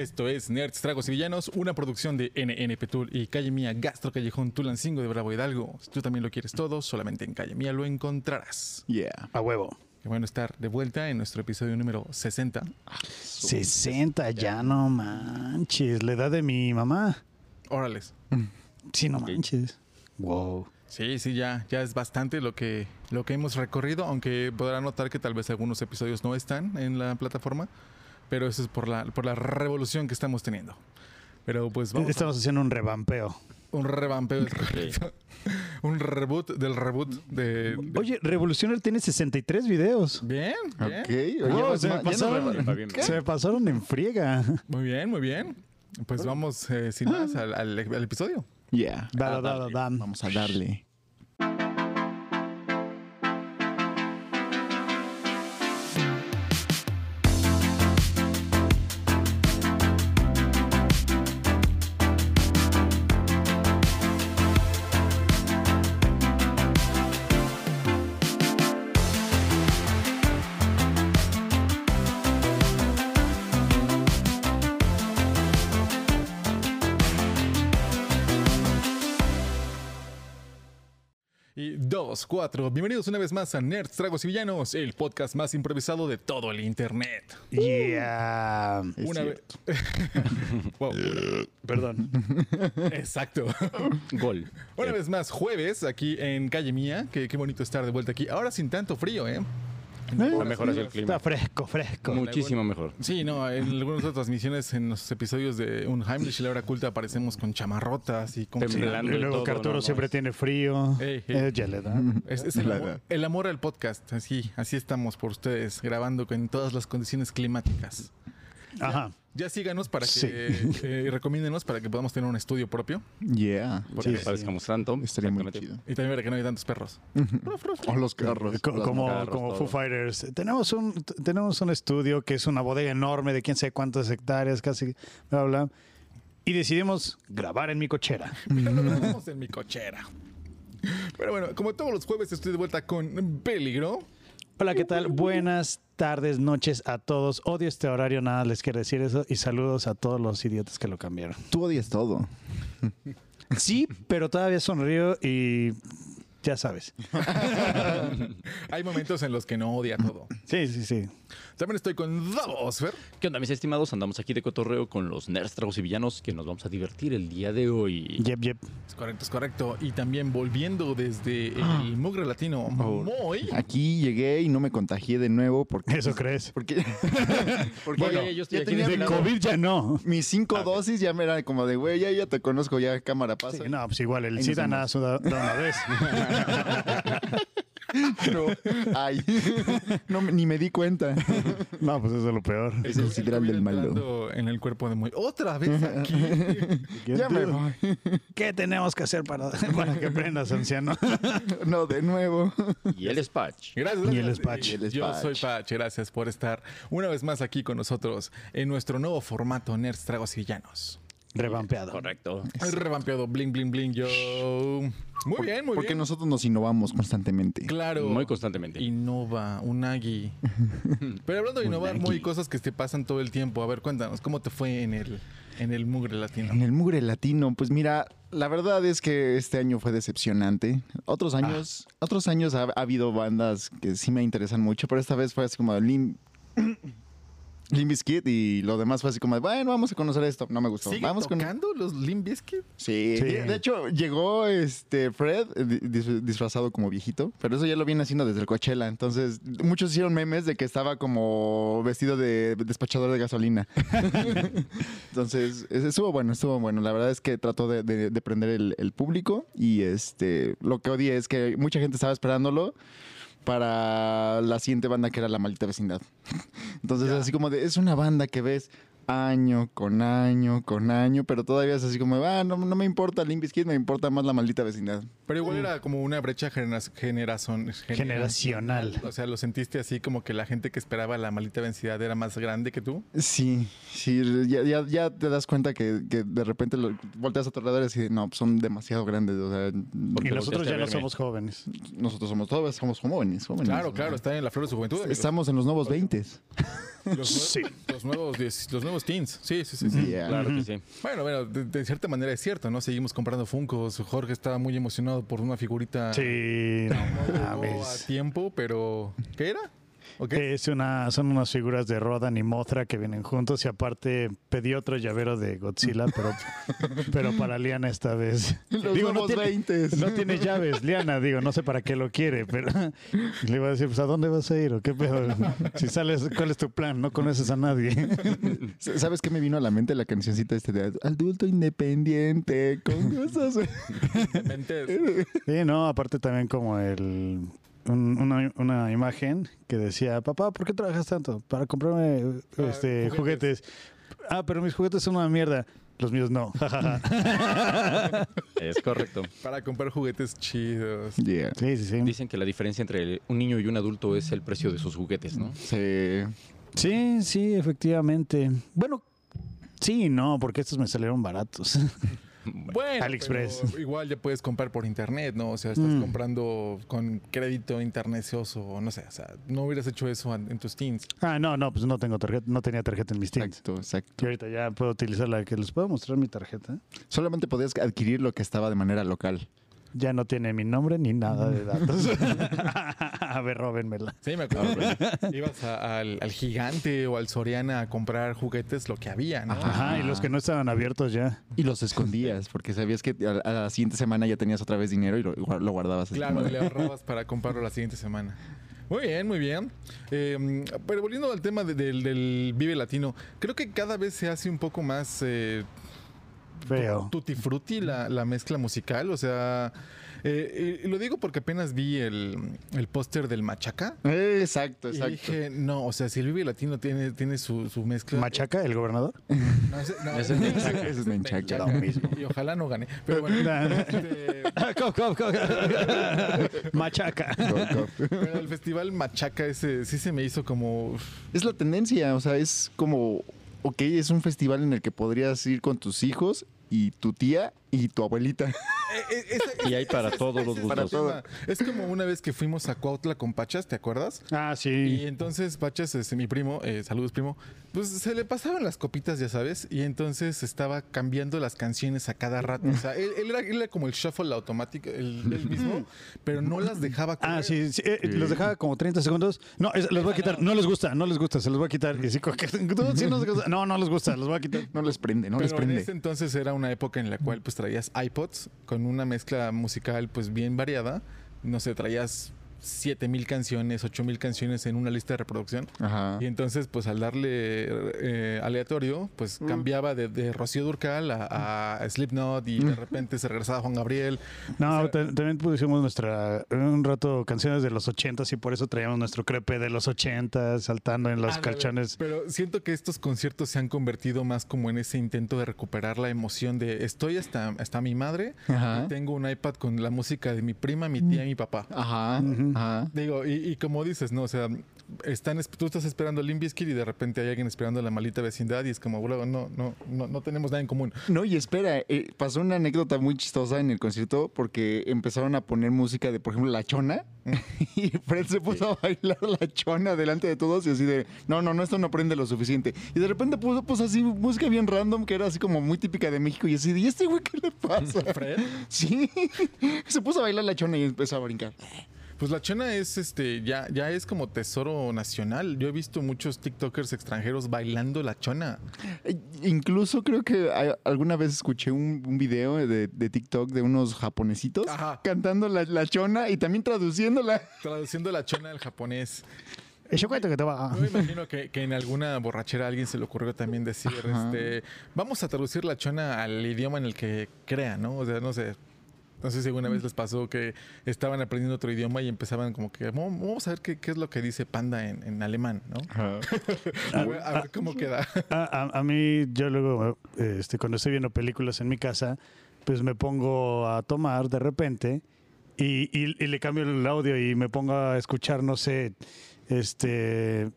Esto es Nerds, Tragos y Villanos, una producción de NNP Tool y Calle Mía Gastro Callejón Tulancingo de Bravo Hidalgo. Si tú también lo quieres todo, solamente en Calle Mía lo encontrarás. Yeah. A huevo. Qué bueno estar de vuelta en nuestro episodio número 60. 60, ya no manches. La edad de mi mamá. Órales. Sí, no manches. Wow. Sí, sí, ya, ya es bastante lo que, lo que hemos recorrido, aunque podrán notar que tal vez algunos episodios no están en la plataforma, pero eso es por la, por la revolución que estamos teniendo. Pero pues vamos Estamos haciendo un revampeo. a un revampeo, del- un reboot del reboot de... de- Oye, Revolucionar tiene 63 videos. Bien, bien. Oye, se, me no pasaron, bien. se me pasaron en friega. Muy bien, muy bien. Pues vamos eh, sin más al, al- al episodio. Yeah. Da, da, da, da, da. Vamos a darle. Cuatro. Bienvenidos una vez más a Nerds, Tragos y Villanos, el podcast más improvisado de todo el internet. Yeah. Es una vez. Wow, Perdón. exacto. Gol. Una vez más, jueves, aquí en Calle Mía. Qué, qué bonito estar de vuelta aquí. Ahora sin tanto frío, ¿eh? Está mejor así el clima. Está fresco, fresco. Muchísimo mejor. Sí, no, en algunas otras transmisiones, en los episodios de Un Heimlich y la hora culta, aparecemos con chamarrotas y con. Temblando. Y luego todo, que Arturo no, no, siempre tiene frío. Ey, ey. Eh, ya le da. Es, es el, amor, edad. el amor al podcast. Así, así estamos por ustedes, grabando con todas las condiciones climáticas. Ajá. Ya síganos para que Sí. eh, y recomiéndenos para que podamos tener un estudio propio. Yeah. Porque Sí, parezcamos tanto. Estaría muy chido. Y también para que no haya tantos perros. O los carros. Co- como carros, como todo. Foo Fighters. Tenemos un, tenemos un estudio que es una bodega enorme de quién sabe cuántas hectáreas, casi, bla, bla. Y decidimos grabar en mi cochera. Estamos en mi cochera. Pero bueno, como todos los jueves estoy de vuelta con Peligro. Hola, ¿qué tal? Buenas tardes, noches a todos. Odio este horario, nada les quiero decir eso. Y saludos a todos los idiotas que lo cambiaron. Tú odias todo. Sí, pero todavía sonrío y ya sabes. Hay momentos en los que no odia todo. Sí, sí, sí. También estoy con Davos, Fer. ¿Qué onda, mis estimados? Andamos aquí de cotorreo con los nerds, tragos y villanos que nos vamos a divertir el día de hoy. Yep, yep. Es correcto, es correcto. Y también volviendo desde el Mugre Latino, Oh. muy. Aquí llegué y no me contagié de nuevo porque. Eso crees. Porque. porque Bueno, ya yo estoy aquí tenía de mi lado. COVID ya no. mis cinco dosis ya me era como de, güey, ya, ya te conozco, ya cámara pasa. Sí, no, pues igual el nos SIDA nada se da da una vez. Pero, ay, no, ni me di cuenta. No, pues eso es lo peor. Es el sidral del malo. En el cuerpo de muy. Otra vez aquí. Ya me voy. ¿Qué tenemos que hacer para, para que aprendas, anciano? No, de nuevo. Y el Spatch. Gracias. Y el gracias. Spatch. Y el Yo Spatch. soy Pach. Gracias por estar una vez más aquí con nosotros en nuestro nuevo formato Nerds, Tragos y Villanos. Revampeado. Correcto. El revampeado Bling Bling Bling Yo. Muy bien, muy Porque bien. nosotros nos innovamos constantemente. Claro. Muy constantemente. Innova, Unagi. Pero hablando de innovar, Unagi. muy cosas que te pasan todo el tiempo. A ver, cuéntanos, ¿cómo te fue en el, en el mugre latino? En el mugre latino, pues mira, la verdad es que este año fue decepcionante. Otros años, otros años ha, ha habido bandas que sí me interesan mucho, pero esta vez fue así como Lim, Limp Bizkit y lo demás fue así como, de, bueno, vamos a conocer esto. No me gustó. ¿Sigue Vamos con tocando los Limp Bizkit? Sí, Sí. de hecho llegó este Fred eh, di- dis- disfrazado como viejito, pero eso ya lo viene haciendo desde el Coachella, entonces muchos hicieron memes de que estaba como vestido de despachador de gasolina. entonces es- estuvo bueno, estuvo bueno. La verdad es que trató de, de- de prender el, el público y este lo que odié es que mucha gente estaba esperándolo para la siguiente banda que era la maldita vecindad. Entonces así como de es una banda que ves año con año con año, pero todavía es así como, ah, no, no me importa Limp Bizkit, me importa más la maldita vecindad. Pero igual era como una brecha genera- generazon- gener- Generacional. O sea, ¿lo sentiste así como que la gente que esperaba la maldita densidad era más grande que tú? Sí, sí, ya, ya, ya te das cuenta que, que de repente lo, volteas a otro lado y dices, no, pues son demasiado grandes. O sea, Y nosotros ya no somos jóvenes. nosotros somos todos, somos jóvenes, jóvenes. Claro, claro, está en la flor de su juventud. amigos. Estamos en los nuevos 20. Los, nue- Sí. los nuevos, diez- los nuevos fuimos teens. Sí, sí, sí. sí. Yeah. Claro que sí. Bueno, bueno, de, de cierta manera es cierto, ¿no? Seguimos comprando Funkos. Jorge estaba muy emocionado por una figurita. Sí, no No llegó a tiempo, pero ¿qué era? ¿O qué? Es una, son unas figuras de Rodan y Mothra que vienen juntos y aparte pedí otro llavero de Godzilla, pero, pero para Liana esta vez. Los no tiene, 20. no tiene llaves, Liana, digo, no sé para qué lo quiere, pero le iba a decir, pues ¿a dónde vas a ir o qué pedo? Si sales, ¿cuál es tu plan? No conoces a nadie. ¿Sabes qué me vino a la mente la cancioncita este de adulto independiente con cosas? Mentes. Sí, no, aparte también como el un- una, una imagen que decía, papá, ¿por qué trabajas tanto? Para comprarme Ah, este, juguetes. juguetes. Ah, pero mis juguetes son una mierda. Los míos no. Es correcto. Para comprar juguetes chidos. Yeah. sí, sí, sí. Dicen que la diferencia entre un niño y un adulto es el precio de sus juguetes, ¿no? Sí. Sí, sí, efectivamente. Bueno, sí, no, porque estos me salieron baratos. Bueno, AliExpress. pero igual ya puedes comprar por internet, ¿no? O sea, estás Mm. comprando con crédito internecioso, no sé, o sea, no hubieras hecho eso en, en tus teens. ah, no, no, pues no tengo tarjeta, no tenía tarjeta en mis teens. Exacto, exacto. Y ahorita ya puedo utilizar la que les puedo mostrar mi tarjeta. Solamente podías adquirir lo que estaba de manera local. Ya no tiene mi nombre ni nada de datos. a ver, róbenmela. Sí, me acuerdo. Ibas a- al, al gigante o al Soriana a comprar juguetes, lo que había, ¿no? Ajá, y los que no estaban abiertos ya. Y los escondías, porque sabías que a, a la siguiente semana ya tenías otra vez dinero y lo, igual lo guardabas. Claro, y le ahorrabas para comprarlo la siguiente semana. Muy bien, muy bien. Eh, pero volviendo al tema de- del, del Vive Latino, creo que cada vez se hace un poco más eh, Feo. tutti frutti la, la mezcla musical. O sea, eh, y lo digo porque apenas vi el, el póster del Machaca. Eh, exacto, Y exacto. dije, no, o sea, si el Vive Latino tiene, tiene su, su mezcla. ¿Machaca, el gobernador? No, ese, no, Ese es Menchaca. Ese es Menchaca. Lo mismo. Y ojalá no gane. Pero bueno, este, Cop, cop, cop. Machaca. Pero el festival Machaca ese sí se me hizo como. Es la tendencia, o sea, es como, ok, es un festival en el que podrías ir con tus hijos y tu tía y tu abuelita. Eh, eh, Y hay para todos los gustos. todo. Es como una vez que fuimos a Cuautla con Pachas, ¿te acuerdas? Ah, Y sí. entonces Pachas, este, mi primo, eh, saludos primo, pues se le pasaban las copitas, ya sabes, y entonces estaba cambiando las canciones a cada rato. O sea, él, él era, él era como el shuffle automático, el, él mismo, pero no las dejaba correr. Ah, sí, sí, eh, los dejaba como 30 segundos. No, es- les voy a quitar. No les gusta, no les gusta, se los voy a quitar. Y "No, sí nos gusta". no, no les gusta, los voy a quitar. No les prende, no les Pero en prende. ese entonces era una época en la cual pues traías iPods con una mezcla musical pues bien variada. No sé, traías 7000 canciones, 8000 canciones en una lista de reproducción. Ajá. Y entonces, pues al darle eh, aleatorio, pues cambiaba de, de Rocío Durcal a, a Slipknot y de repente se regresaba Juan Gabriel. No, O sea, ta- también pusimos nuestra, un rato canciones de los 80 y por eso traíamos nuestro crepe de los 80 saltando en los ándale. calchones. Pero siento que estos conciertos se han convertido más como en ese intento de recuperar la emoción de estoy hasta, hasta mi madre, Ajá. y tengo un iPad con la música de mi prima, mi tía y mi papá. Ajá. Ajá. Digo, y, y como dices, ¿no? O sea, están, es- tú estás esperando Limp Bizkit y de repente hay alguien esperando la malita vecindad y es como, no, no, no, no tenemos nada en común. No, y espera, eh, pasó una anécdota muy chistosa en el concierto porque empezaron a poner música de, por ejemplo, La Chona y Fred se puso a bailar La Chona delante de todos y así de, no, no, no, esto no prende lo suficiente. Y de repente puso pues así música bien random que era así como muy típica de México y así de, ¿y este güey qué le pasa? ¿Fred? Sí, se puso a bailar La Chona y empezó a brincar. Pues la chona es este, ya, ya es como tesoro nacional. Yo he visto muchos TikTokers extranjeros bailando la chona. Eh, Incluso creo que a- alguna vez escuché un, un video de, de TikTok de unos japonesitos Ajá. cantando la, la chona y también traduciéndola. Traduciendo la chona al japonés. Yo cuento que te va. Yo me imagino que, que en alguna borrachera a alguien se le ocurrió también decir, Ajá. este, vamos a traducir la chona al idioma en el que crea, ¿no? O sea, no sé. No sé si alguna vez les pasó que estaban aprendiendo otro idioma y empezaban como que, "Vamos- a ver qué, qué es lo que dice panda en, en alemán, ¿no? A ver, a ver cómo queda. A, a- a mí, yo luego, este, cuando estoy viendo películas en mi casa, pues me pongo a tomar de repente y, y- y le cambio el audio y me pongo a escuchar, no sé, este,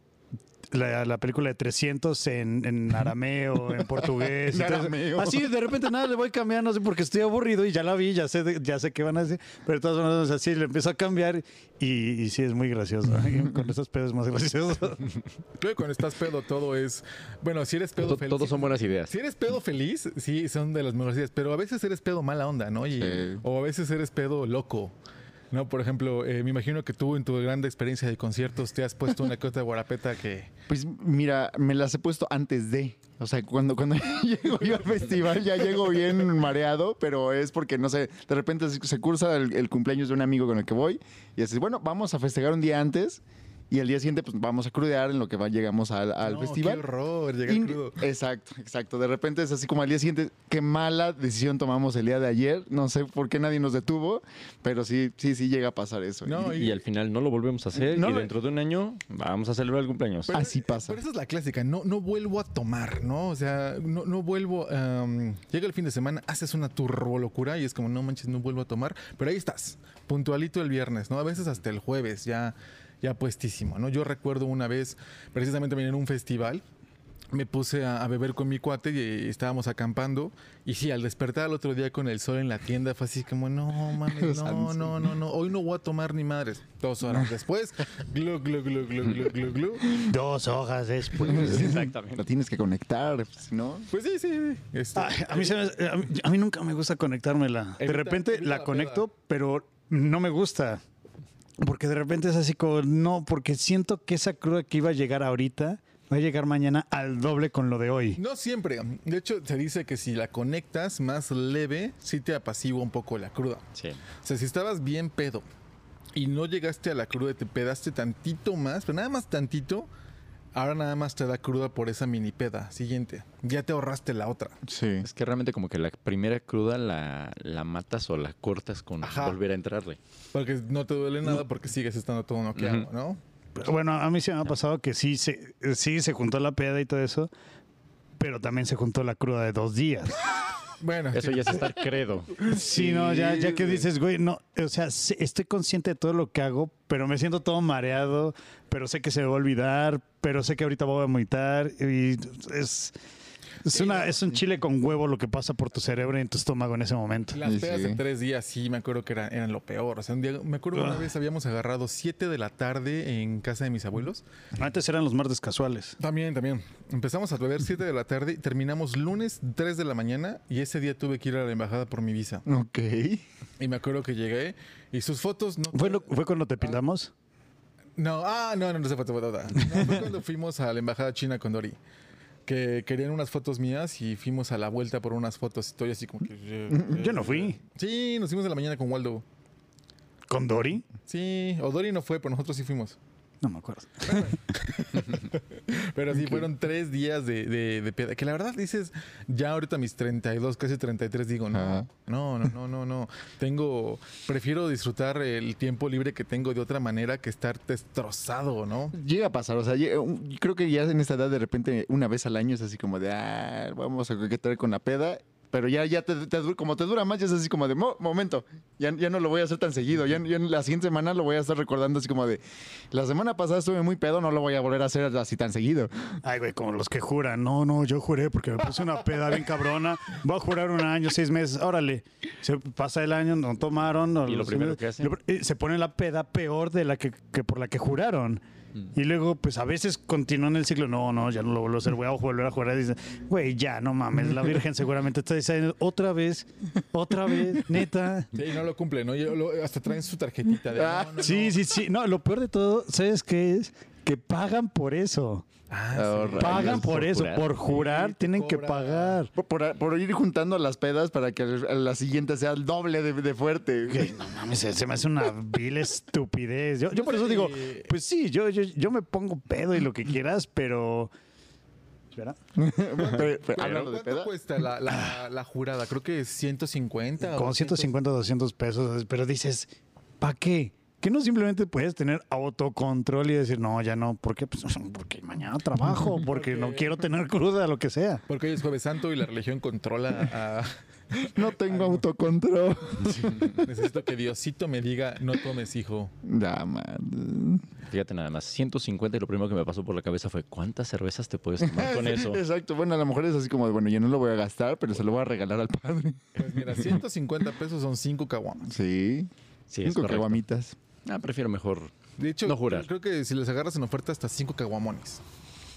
la, la película de 300 en, en arameo, en portugués. En todo arameo. Así de repente nada, le voy cambiando, no sé, porque estoy aburrido y ya la vi, ya sé, de- ya sé qué van a decir. Pero de todas maneras, así le empiezo a cambiar y, y sí es muy gracioso. Y Con esos pedos es más gracioso. Luego cuando estás pedo todo es... Bueno, si eres pedo To- feliz... Todos son buenas ideas. Si eres pedo feliz, sí, son de las mejores ideas. Pero a veces eres pedo mala onda, ¿no? Y- Sí. O a veces eres pedo loco. No, por ejemplo, eh, me imagino que tú en tu grande experiencia de conciertos te has puesto una cota de guarapeta que... Pues mira, me las he puesto antes de. O sea, cuando, cuando llego yo al festival ya llego bien mareado, pero es porque, no sé, de repente se cursa el, el cumpleaños de un amigo con el que voy y así, bueno, vamos a festejar un día antes y el día siguiente pues vamos a crudear en lo que va, llegamos al, al No, festival. ¡Qué horror! Llegar Y- crudo. Exacto, exacto. De repente es así como al día siguiente, qué mala decisión tomamos el día de ayer. No sé por qué nadie nos detuvo, pero sí, sí, sí llega a pasar eso. No, Y al final no lo volvemos a hacer No y dentro de un año vamos a celebrar el cumpleaños. Pero- Así pasa. Pero esa es la clásica, no, no vuelvo a tomar, ¿no? O sea, no, no vuelvo. llega el fin de semana, haces una turbo locura y es como, no manches, no vuelvo a tomar. Pero ahí estás, puntualito el viernes, ¿no? A veces hasta el jueves, ya, ya puestísimo, ¿no? Yo recuerdo una vez, precisamente en un festival. Me puse a, a beber con mi cuate y estábamos acampando. Y sí, al despertar al otro día con el sol en la tienda, fue así como, no mames, no, no, no, no, hoy no voy a tomar ni madres. Dos horas después, glu, glu, glu, glu, glu, glu, glu. Dos hojas después. Exactamente. Lo tienes que conectar, si no. Pues sí, sí. sí. Este, Ay, a, mí se me- a mí- a mí nunca me gusta conectármela. De repente la la conecto, pero no me gusta. Porque de repente es así como, no, porque siento que esa cruda que iba a llegar ahorita va a llegar mañana al doble con lo de hoy. No siempre. De hecho, se dice que si la conectas más leve, sí te apacigua un poco la cruda. Sí. O sea, si estabas bien pedo y no llegaste a la cruda y te pedaste tantito más, pero nada más tantito, ahora nada más te da cruda por esa mini peda siguiente. Ya te ahorraste la otra. Sí. Es que realmente como que la primera cruda la, la matas o la cortas con Ajá. volver a entrarle. Porque no te duele nada porque sigues estando todo noqueado. ¿no? Pero Bueno, a mí se me ha pasado que sí se, sí se juntó la peda y todo eso, pero también se juntó la cruda de dos días. Bueno, Eso ya es estar credo. Sí, no, ya, ya que dices, güey, no, o sea, estoy consciente de todo lo que hago, pero me siento todo mareado, pero sé que se me va a olvidar, pero sé que ahorita voy a vomitar y es, es, una, es un chile con huevo lo que pasa por tu cerebro y en tu estómago en ese momento. Las pedas sí. de tres días, sí, me acuerdo que eran, eran lo peor. O sea, un día, me acuerdo que una Ah. vez habíamos agarrado siete de la tarde en casa de mis abuelos. Antes eran los martes casuales. También, también. Empezamos a beber 7 de la tarde, terminamos lunes 3 de la mañana y ese día tuve que ir a la embajada por mi visa. Ok. Y me acuerdo que llegué y sus fotos no... ¿Fue, lo- fue cuando te pintamos? No, ah, no, no, no se fue. No, fue cuando fuimos a la embajada china con Dori. Que querían unas fotos mías y fuimos a la vuelta por unas fotos. Estoy así como que... eh, Yo no fui. Sí, nos fuimos de la mañana con Waldo. ¿Con Dori? Sí, o Dori no fue, pero nosotros sí fuimos. No me acuerdo. Pero sí, fueron tres días de, de, de peda. Que la verdad dices, ya ahorita mis 32, casi 33, digo, no, Ajá. no, no, no, no, no. Tengo, prefiero disfrutar el tiempo libre que tengo de otra manera que estar destrozado, ¿no? Llega a pasar, o sea, llega- creo que ya en esta edad de repente una vez al año es así como de, ah, vamos a coquetear con la peda, pero ya, ya te, te como te dura más, ya es así como de, "Mo- momento, ya, ya no lo voy a hacer tan seguido, ya, ya en la siguiente semana lo voy a estar recordando así como de, la semana pasada estuve muy pedo, no lo voy a volver a hacer así tan seguido. Ay, güey, como los que juran. No, no, yo juré porque me puse una peda bien cabrona. Voy a jurar un año, seis meses. Órale. Se pasa el año, no tomaron. no- Y lo primero que hacen. lo- eh, Se pone la peda peor de la que, que por la que juraron. Y luego, pues a veces continúan el ciclo. No, no, ya no lo vuelvo a hacer. Voy a volver a. Y dicen, güey, ya, no mames. La Virgen seguramente está diciendo otra vez, otra vez, neta. Sí, no lo cumple, ¿no? Yo lo- hasta traen su tarjetita de... Ah, no, no, Sí, no. sí, sí. No, lo peor de todo, ¿sabes qué es? Que pagan por eso. Ah, sí. Pagan por por eso. jurar. Por jurar Sí, tienen que pagar. Por, por- por ir juntando las pedas para que la siguiente sea el doble de, de fuerte. No mames, se, se me hace una vil estupidez. Yo, yo por eso digo, pues sí, yo, yo, yo me pongo pedo y lo que quieras, pero. Pero- ¿Cuánto peda, cuesta la, la, la jurada? Creo que es 150. o Como 200. 150, 200 pesos. Pero dices, ¿para qué? Que no simplemente puedes tener autocontrol y decir, no, ya no, ¿por qué? Pues, porque mañana trabajo, porque no quiero tener cruda, lo que sea. Porque hoy es Jueves Santo y la religión controla a... No tengo autocontrol. Necesito que Diosito me diga, no tomes, hijo. Ya, man. Fíjate nada más, 150 y lo primero que me pasó por la cabeza fue ¿cuántas cervezas te puedes tomar con eso? Exacto. Bueno, a lo mejor es así como de, bueno, yo no lo voy a gastar, pero se lo voy a regalar al padre. Pues mira, 150 pesos son 5 caguamas. Sí. Sí, caguamitas. Ah, prefiero mejor. De hecho, No jurar. creo que si les agarras en oferta hasta 5 caguamones.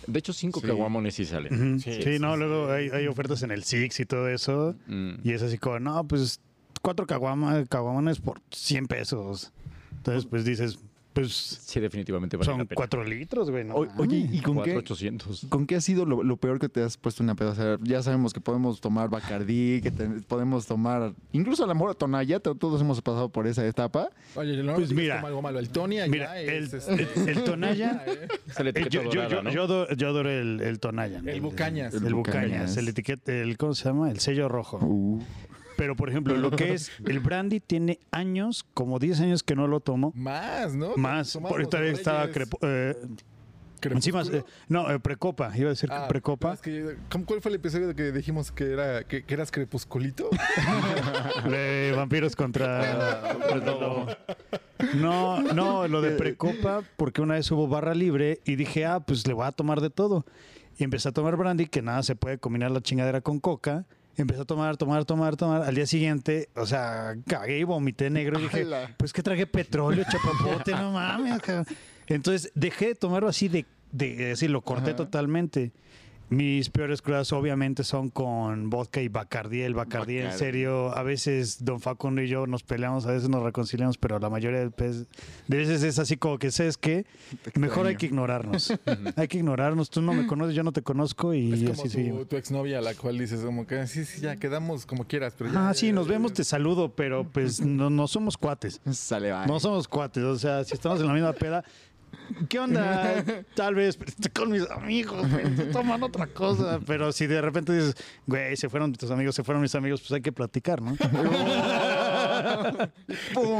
De hecho, cinco Sí. caguamones sí salen. Sí, Sí, sí, no, sí. luego hay, hay ofertas en el Six y todo eso. Mm. Y es así como, no, pues cuatro caguama- caguamones por 100 pesos. Entonces, pues dices, pues Sí, definitivamente vale la son pena. cuatro litros, güey. No O- oye. ¿y con qué, 4,800. con qué ha sido lo, lo peor que te has puesto una peda? O sea, ya sabemos que podemos tomar Bacardí, que te- podemos tomar... Incluso a la mejor Tonaya, to- todos hemos pasado por esa etapa. Oye, no Pues mira. algo malo. El Tony allá Mira, es, el, este, el, el Tonaya. eh, Es la etiqueta yo, yo, yo, ¿no? yo adoro, yo adoro el, el Tonaya. El Bucañas. El, El Bucañas. Bucañas. El etiqueta, el, ¿cómo se llama? El sello rojo. Uh, Pero, por ejemplo, lo que es el brandy tiene años, como 10 años que no lo tomo. Más, ¿no? Más. Por Reyes, estaba eh, encima, eh, no, eh, precopa. Iba a decir Ah, precopa. es que, ¿cómo- ¿Cuál fue el episodio que dijimos que era que, que eras crepusculito? De vampiros contra. lobo. No, no, lo de precopa, porque una vez hubo barra libre y dije, ah, pues le voy a tomar de todo. Y empecé a tomar brandy, que nada se puede combinar la chingadera con coca. Empecé a tomar, tomar, tomar, tomar. Al día siguiente, o sea, cagué y vomité negro. Y dije, pues que tragué petróleo, chapapote, no mames. cabrón. Entonces dejé de tomarlo así de, de así lo corté Ajá. totalmente. Mis peores crudas obviamente son con vodka y Bacardí. El Bacardí, en Bacardí. serio, a veces Don Facundo y yo nos peleamos, a veces nos reconciliamos, pero la mayoría de veces, es así como que, ¿sabes qué? Mejor hay que ignorarnos. hay que ignorarnos. Tú no me conoces, yo no te conozco y Es como así tu, seguimos. tu exnovia la cual dices como que sí, sí, ya quedamos como quieras, pero ya. Ah, sí, nos vemos, te saludo, pero pues no, no somos cuates. sale, bye. No somos cuates, o sea, si estamos en la misma peda, ¿qué onda? Tal vez estoy con mis amigos, güey, estoy tomando otra cosa. Pero si de repente dices, güey, se fueron tus amigos, se fueron mis amigos, pues hay que platicar, ¿no?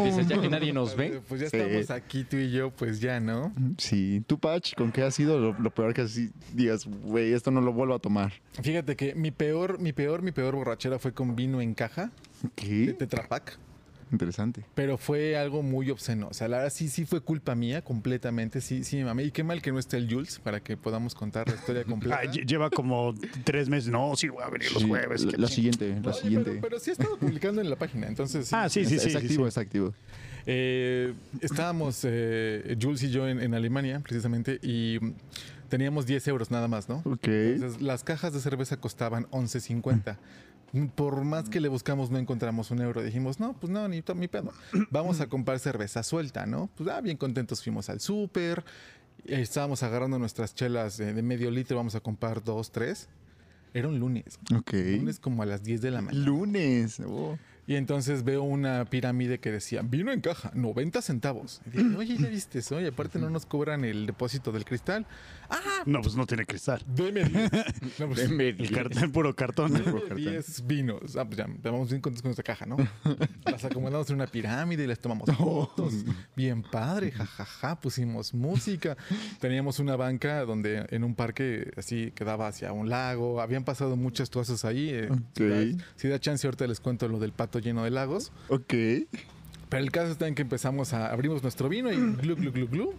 Dices, ya que nadie nos ve. Pues ya Sí. estamos aquí tú y yo, pues ya, ¿no? Sí. ¿Tú, Patch, con qué ha sido lo, lo peor que así digas, güey, esto no lo vuelvo a tomar? Fíjate que mi peor, mi peor, mi peor borrachera fue con vino en caja de ¿Qué? Tetra Pak. Interesante. Pero fue algo muy obsceno. O sea, la verdad sí, sí fue culpa mía completamente. Sí, sí, mami. Y qué mal que no esté el Jules para que podamos contar la historia completa. Ah, lle- lleva como tres meses. No, sí, voy a venir los Sí, jueves. La, que la ching- siguiente, la Oye, siguiente. Pero, pero sí he estado publicando en la página, entonces. Ah, sí, sí, es, sí. es sí, activo, sí. es activo. Eh, estábamos, eh, Jules y yo, en, en Alemania, precisamente, y mm, teníamos 10 euros nada más, ¿no? Ok. Entonces, las cajas de cerveza costaban 11.50. Por más que le buscamos, no encontramos un euro. Dijimos, no, pues no, ni, ni pedo. Vamos a comprar cerveza suelta, ¿no? Pues ah, bien contentos fuimos al súper. Estábamos agarrando nuestras chelas de medio litro, vamos a comprar dos, tres. Era un lunes. Ok. Lunes como a las 10 de la mañana. Lunes. Oh. Y entonces veo una pirámide que decía, vino en caja, 90 centavos. Y dije, oye, ¿ya viste eso? Y aparte no nos cobran el depósito del cristal. No, pues no tiene cristal. deme 10. No, pues, El, car- el puro cartón. deme 10 vinos. Ah, pues ya, vamos bien contentos con nuestra caja, ¿no? Las acomodamos en una pirámide y les tomamos fotos. Bien padre, jajaja, pusimos música. Teníamos una banca donde en un parque así quedaba hacia un lago. Habían pasado muchas cosas ahí. eh. Si, da, si da chance, ahorita les cuento lo del pato lleno de lagos. Ok. Pero el caso está en que empezamos a abrimos nuestro vino y glu, glu, glu, glu.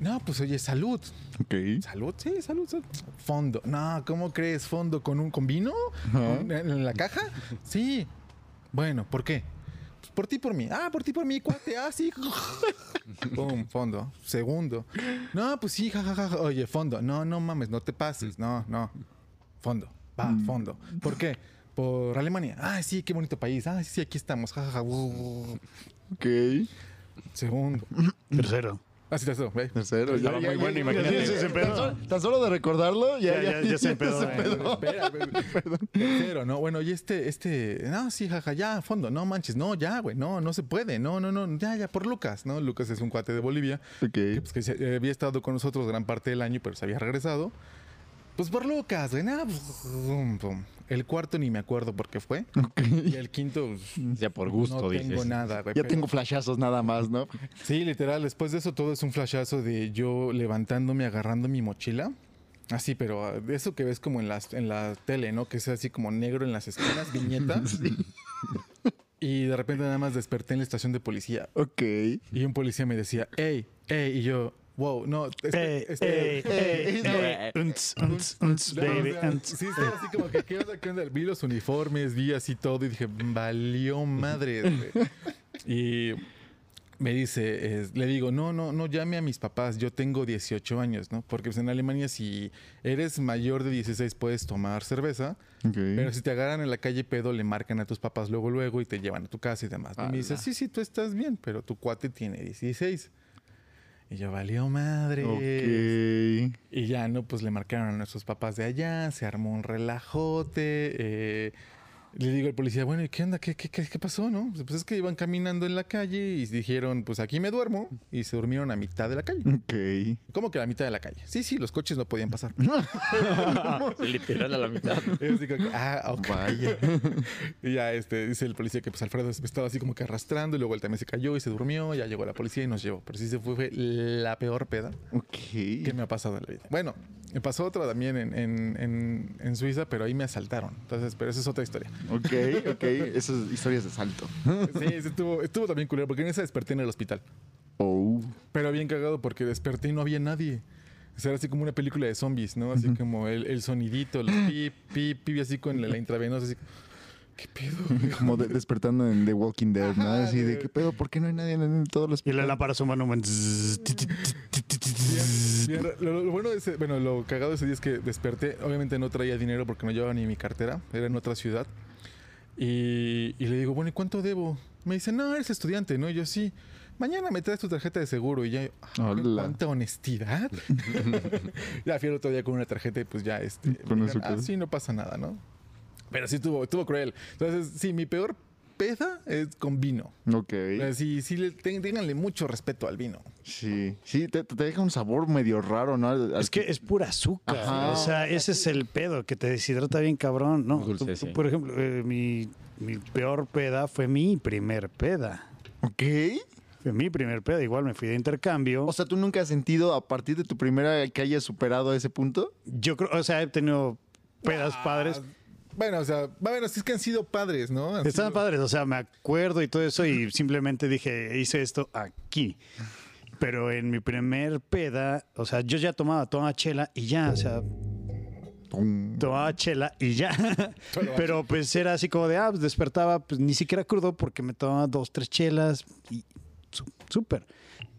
No, pues oye, salud. Ok. Salud, sí, salud, salud. Fondo. No, ¿cómo crees? ¿Fondo con un con vino? ¿En, en la caja? Sí. Bueno, ¿por qué? Pues por ti, por mí. Ah, por ti, por mí, cuate. Ah, sí. Pum, fondo. Segundo. No, pues sí, jajaja. Oye, fondo. No, no mames, no te pases. No, no. Fondo. Va, fondo. ¿Por qué? Por Alemania. Ah, sí, qué bonito país. Ah, sí, aquí estamos. Jajaja. Uh, Ok. Segundo. Tercero. Ah, sí, tercero. ve. Tercero. Estaba muy bueno, imagínate. Sí, sí, se empedó. Tan solo, tan solo de recordarlo, ya, Ya, ya, ya se empedó, eh. Espera, espera. Tercero, no, bueno, y este, este, no, sí, jaja, ya, a fondo, no manches, no, ya, güey, no, no se puede, no, no, no, ya, ya, por Lucas, ¿no? Lucas es un cuate de Bolivia, Ok. que, pues, que se- eh, había estado con nosotros gran parte del año, pero se había regresado. Pues por Lucas, güey. nah, pues. El cuarto ni me acuerdo por qué fue. Y el quinto, pues, Ya por gusto, no dices. tengo nada, güey. Ya pero- tengo flashazos nada más, ¿no? Sí, literal, después de eso todo es un flashazo de yo levantándome, agarrando mi mochila. Así, pero ah, eso que ves como en, las, en la tele, ¿no? Que es así como negro en las esquinas, viñeta. Y de repente nada más desperté en la estación de policía. Ok. Y un policía me decía, hey, hey, y yo, wow, no, unts. sí, estaba así como que, ¿qué onda? ¿Qué onda? Vi los uniformes, vi así todo y dije, valió madre. güey". y me dice, es- le digo, no, no, no llame a mis papás, yo tengo 18 años, ¿no? Porque pues, en Alemania si eres mayor de 16 puedes tomar cerveza, pero si te agarran en la calle pedo le marcan a tus papás luego, luego y te llevan a tu casa y demás. Y me dice, sí, sí, tú estás bien, pero tu cuate tiene 16. Y yo, valió madre. Ok. Y ya, ¿no? Pues le marcaron a nuestros papás de allá, se armó un relajote. eh, le digo al policía, bueno, ¿y qué onda? ¿Qué, qué, qué, qué pasó, no? Pues es que iban caminando en la calle y dijeron, pues aquí me duermo. Y se durmieron a mitad de la calle. Ok. ¿Cómo que a la mitad de la calle? Sí, sí, los coches no podían pasar. Literal a la mitad. Y yo digo, ah, ok. Vaya. Y ya este, dice el policía que pues Alfredo estaba así como que arrastrando y luego él también se cayó y se durmió. Ya llegó la policía y nos llevó. Pero sí se fue, fue la peor peda Ok. que me ha pasado en la vida. Bueno, me pasó otra también en, en- en- en Suiza, pero ahí me asaltaron. Entonces, pero esa es otra historia. Ok, ok. Esas historias de salto. Sí, estuvo, estuvo también culero porque en esa desperté en el hospital. Oh. Pero bien cagado porque desperté y no había nadie. O sea, era así como una película de zombies, ¿no? Así como el, el sonidito, los pip, pip, pip, así con la intravenosa, así. ¿Qué pedo? Como de- despertando en The Walking Dead, ¿no? Así de, ¿qué pedo? ¿Por qué no hay nadie en todos los Y la lámpara su mano. lo, lo bueno de ese, bueno, lo cagado de ese día es que desperté. Obviamente no traía dinero porque no llevaba ni mi cartera. Era en otra ciudad. Y, y le digo, bueno, ¿y cuánto debo? Me dice, no, eres estudiante, ¿no? Y yo sí. Mañana me traes tu tarjeta de seguro. Y ya, Hola. ¿cuánta honestidad? ya fui el otro día con una tarjeta y pues ya, este. Con ah, sí, no pasa nada, ¿no? Pero sí estuvo, estuvo cruel. Entonces, sí, mi peor peda es con vino. Ok. Sí, sí, le, ten- ténganle mucho respeto al vino. Sí. Sí, te, te deja un sabor medio raro, ¿no? Al- al- Es que es pura azúcar. Ajá. O sea, ese es el pedo, que te deshidrata bien cabrón, ¿no? Dulce, Tú- sí. Por ejemplo, eh, mi, mi peor peda fue mi primer peda. Ok. Fue mi primer peda. Igual me fui de intercambio. O sea, ¿tú nunca has sentido a partir de tu primera que hayas superado ese punto? Yo creo, o sea, he tenido pedas Ah, padres. Bueno, o sea, bueno, sí es que han sido padres, ¿no? Han Estaban sido- padres, o sea, me acuerdo y todo eso y simplemente dije, hice esto aquí. Pero en mi primer peda, o sea, yo ya tomaba, tomaba chela y ya, o sea, tomaba chela y ya. Pero pues era así como de, ah, pues despertaba, pues ni siquiera crudo porque me tomaba dos, tres chelas y súper.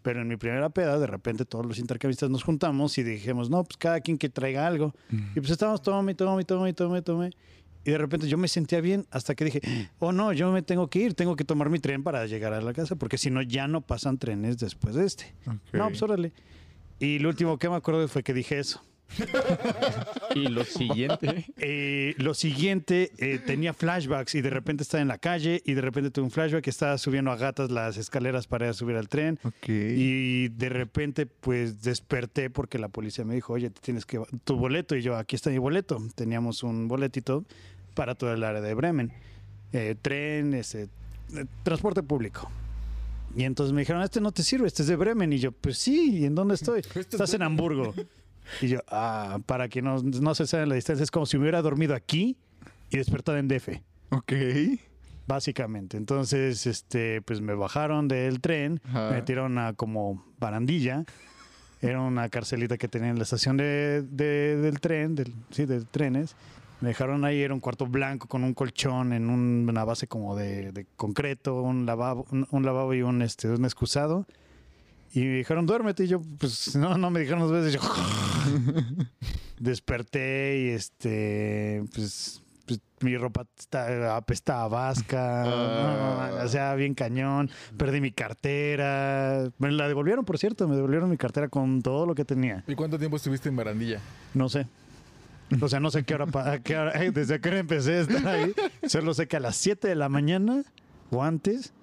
Pero en mi primera peda, de repente todos los intercambistas nos juntamos y dijimos, no, pues cada quien que traiga algo. Y pues estábamos, tome, tome, tome, tome, tome. Y de repente yo me sentía bien hasta que dije, oh no, yo me tengo que ir, tengo que tomar mi tren para llegar a la casa, porque si no, ya no pasan trenes después de este. No, pues órale. Y lo último que me acuerdo fue que dije eso. Y lo siguiente. Eh, lo siguiente, eh, tenía flashbacks y de repente estaba en la calle y de repente tuve un flashback que estaba subiendo a gatas las escaleras para ir a subir al tren. Y de repente, pues desperté porque la policía me dijo, oye, tienes que tu boleto. Y yo, aquí está mi boleto. Teníamos un boletito para todo el área de Bremen. Eh, tren, ese, eh, transporte público. Y entonces me dijeron, este no te sirve, este es de Bremen. Y yo, pues sí, ¿y en dónde estoy? Esto es Estás en Hamburgo. Y yo, ah, para que no, no se sabe la distancia, es como si me hubiera dormido aquí y despertado en DF. Ok. Básicamente. Entonces, este, pues me bajaron del tren, Ajá. me tiraron a como barandilla. Era una carcelita que tenía en la estación de, de- del tren, del, sí, de trenes. Me dejaron ahí, era un cuarto blanco con un colchón en un- una base como de, de concreto, un lavabo, un, un lavabo y un, este, un excusado. Y me dijeron, duérmete. Y yo, pues, no, no me dijeron dos veces. Yo desperté y este, pues, pues, mi ropa está, apestaba vasca. Ah. no, o sea, bien cañón. Perdí mi cartera. Me la devolvieron, por cierto. Me devolvieron mi cartera con todo lo que tenía. ¿Y cuánto tiempo estuviste en barandilla? No sé. O sea, no sé qué hora, pa- a qué hora- eh, desde qué hora empecé a estar ahí. Solo sé que a las 7 de la mañana o antes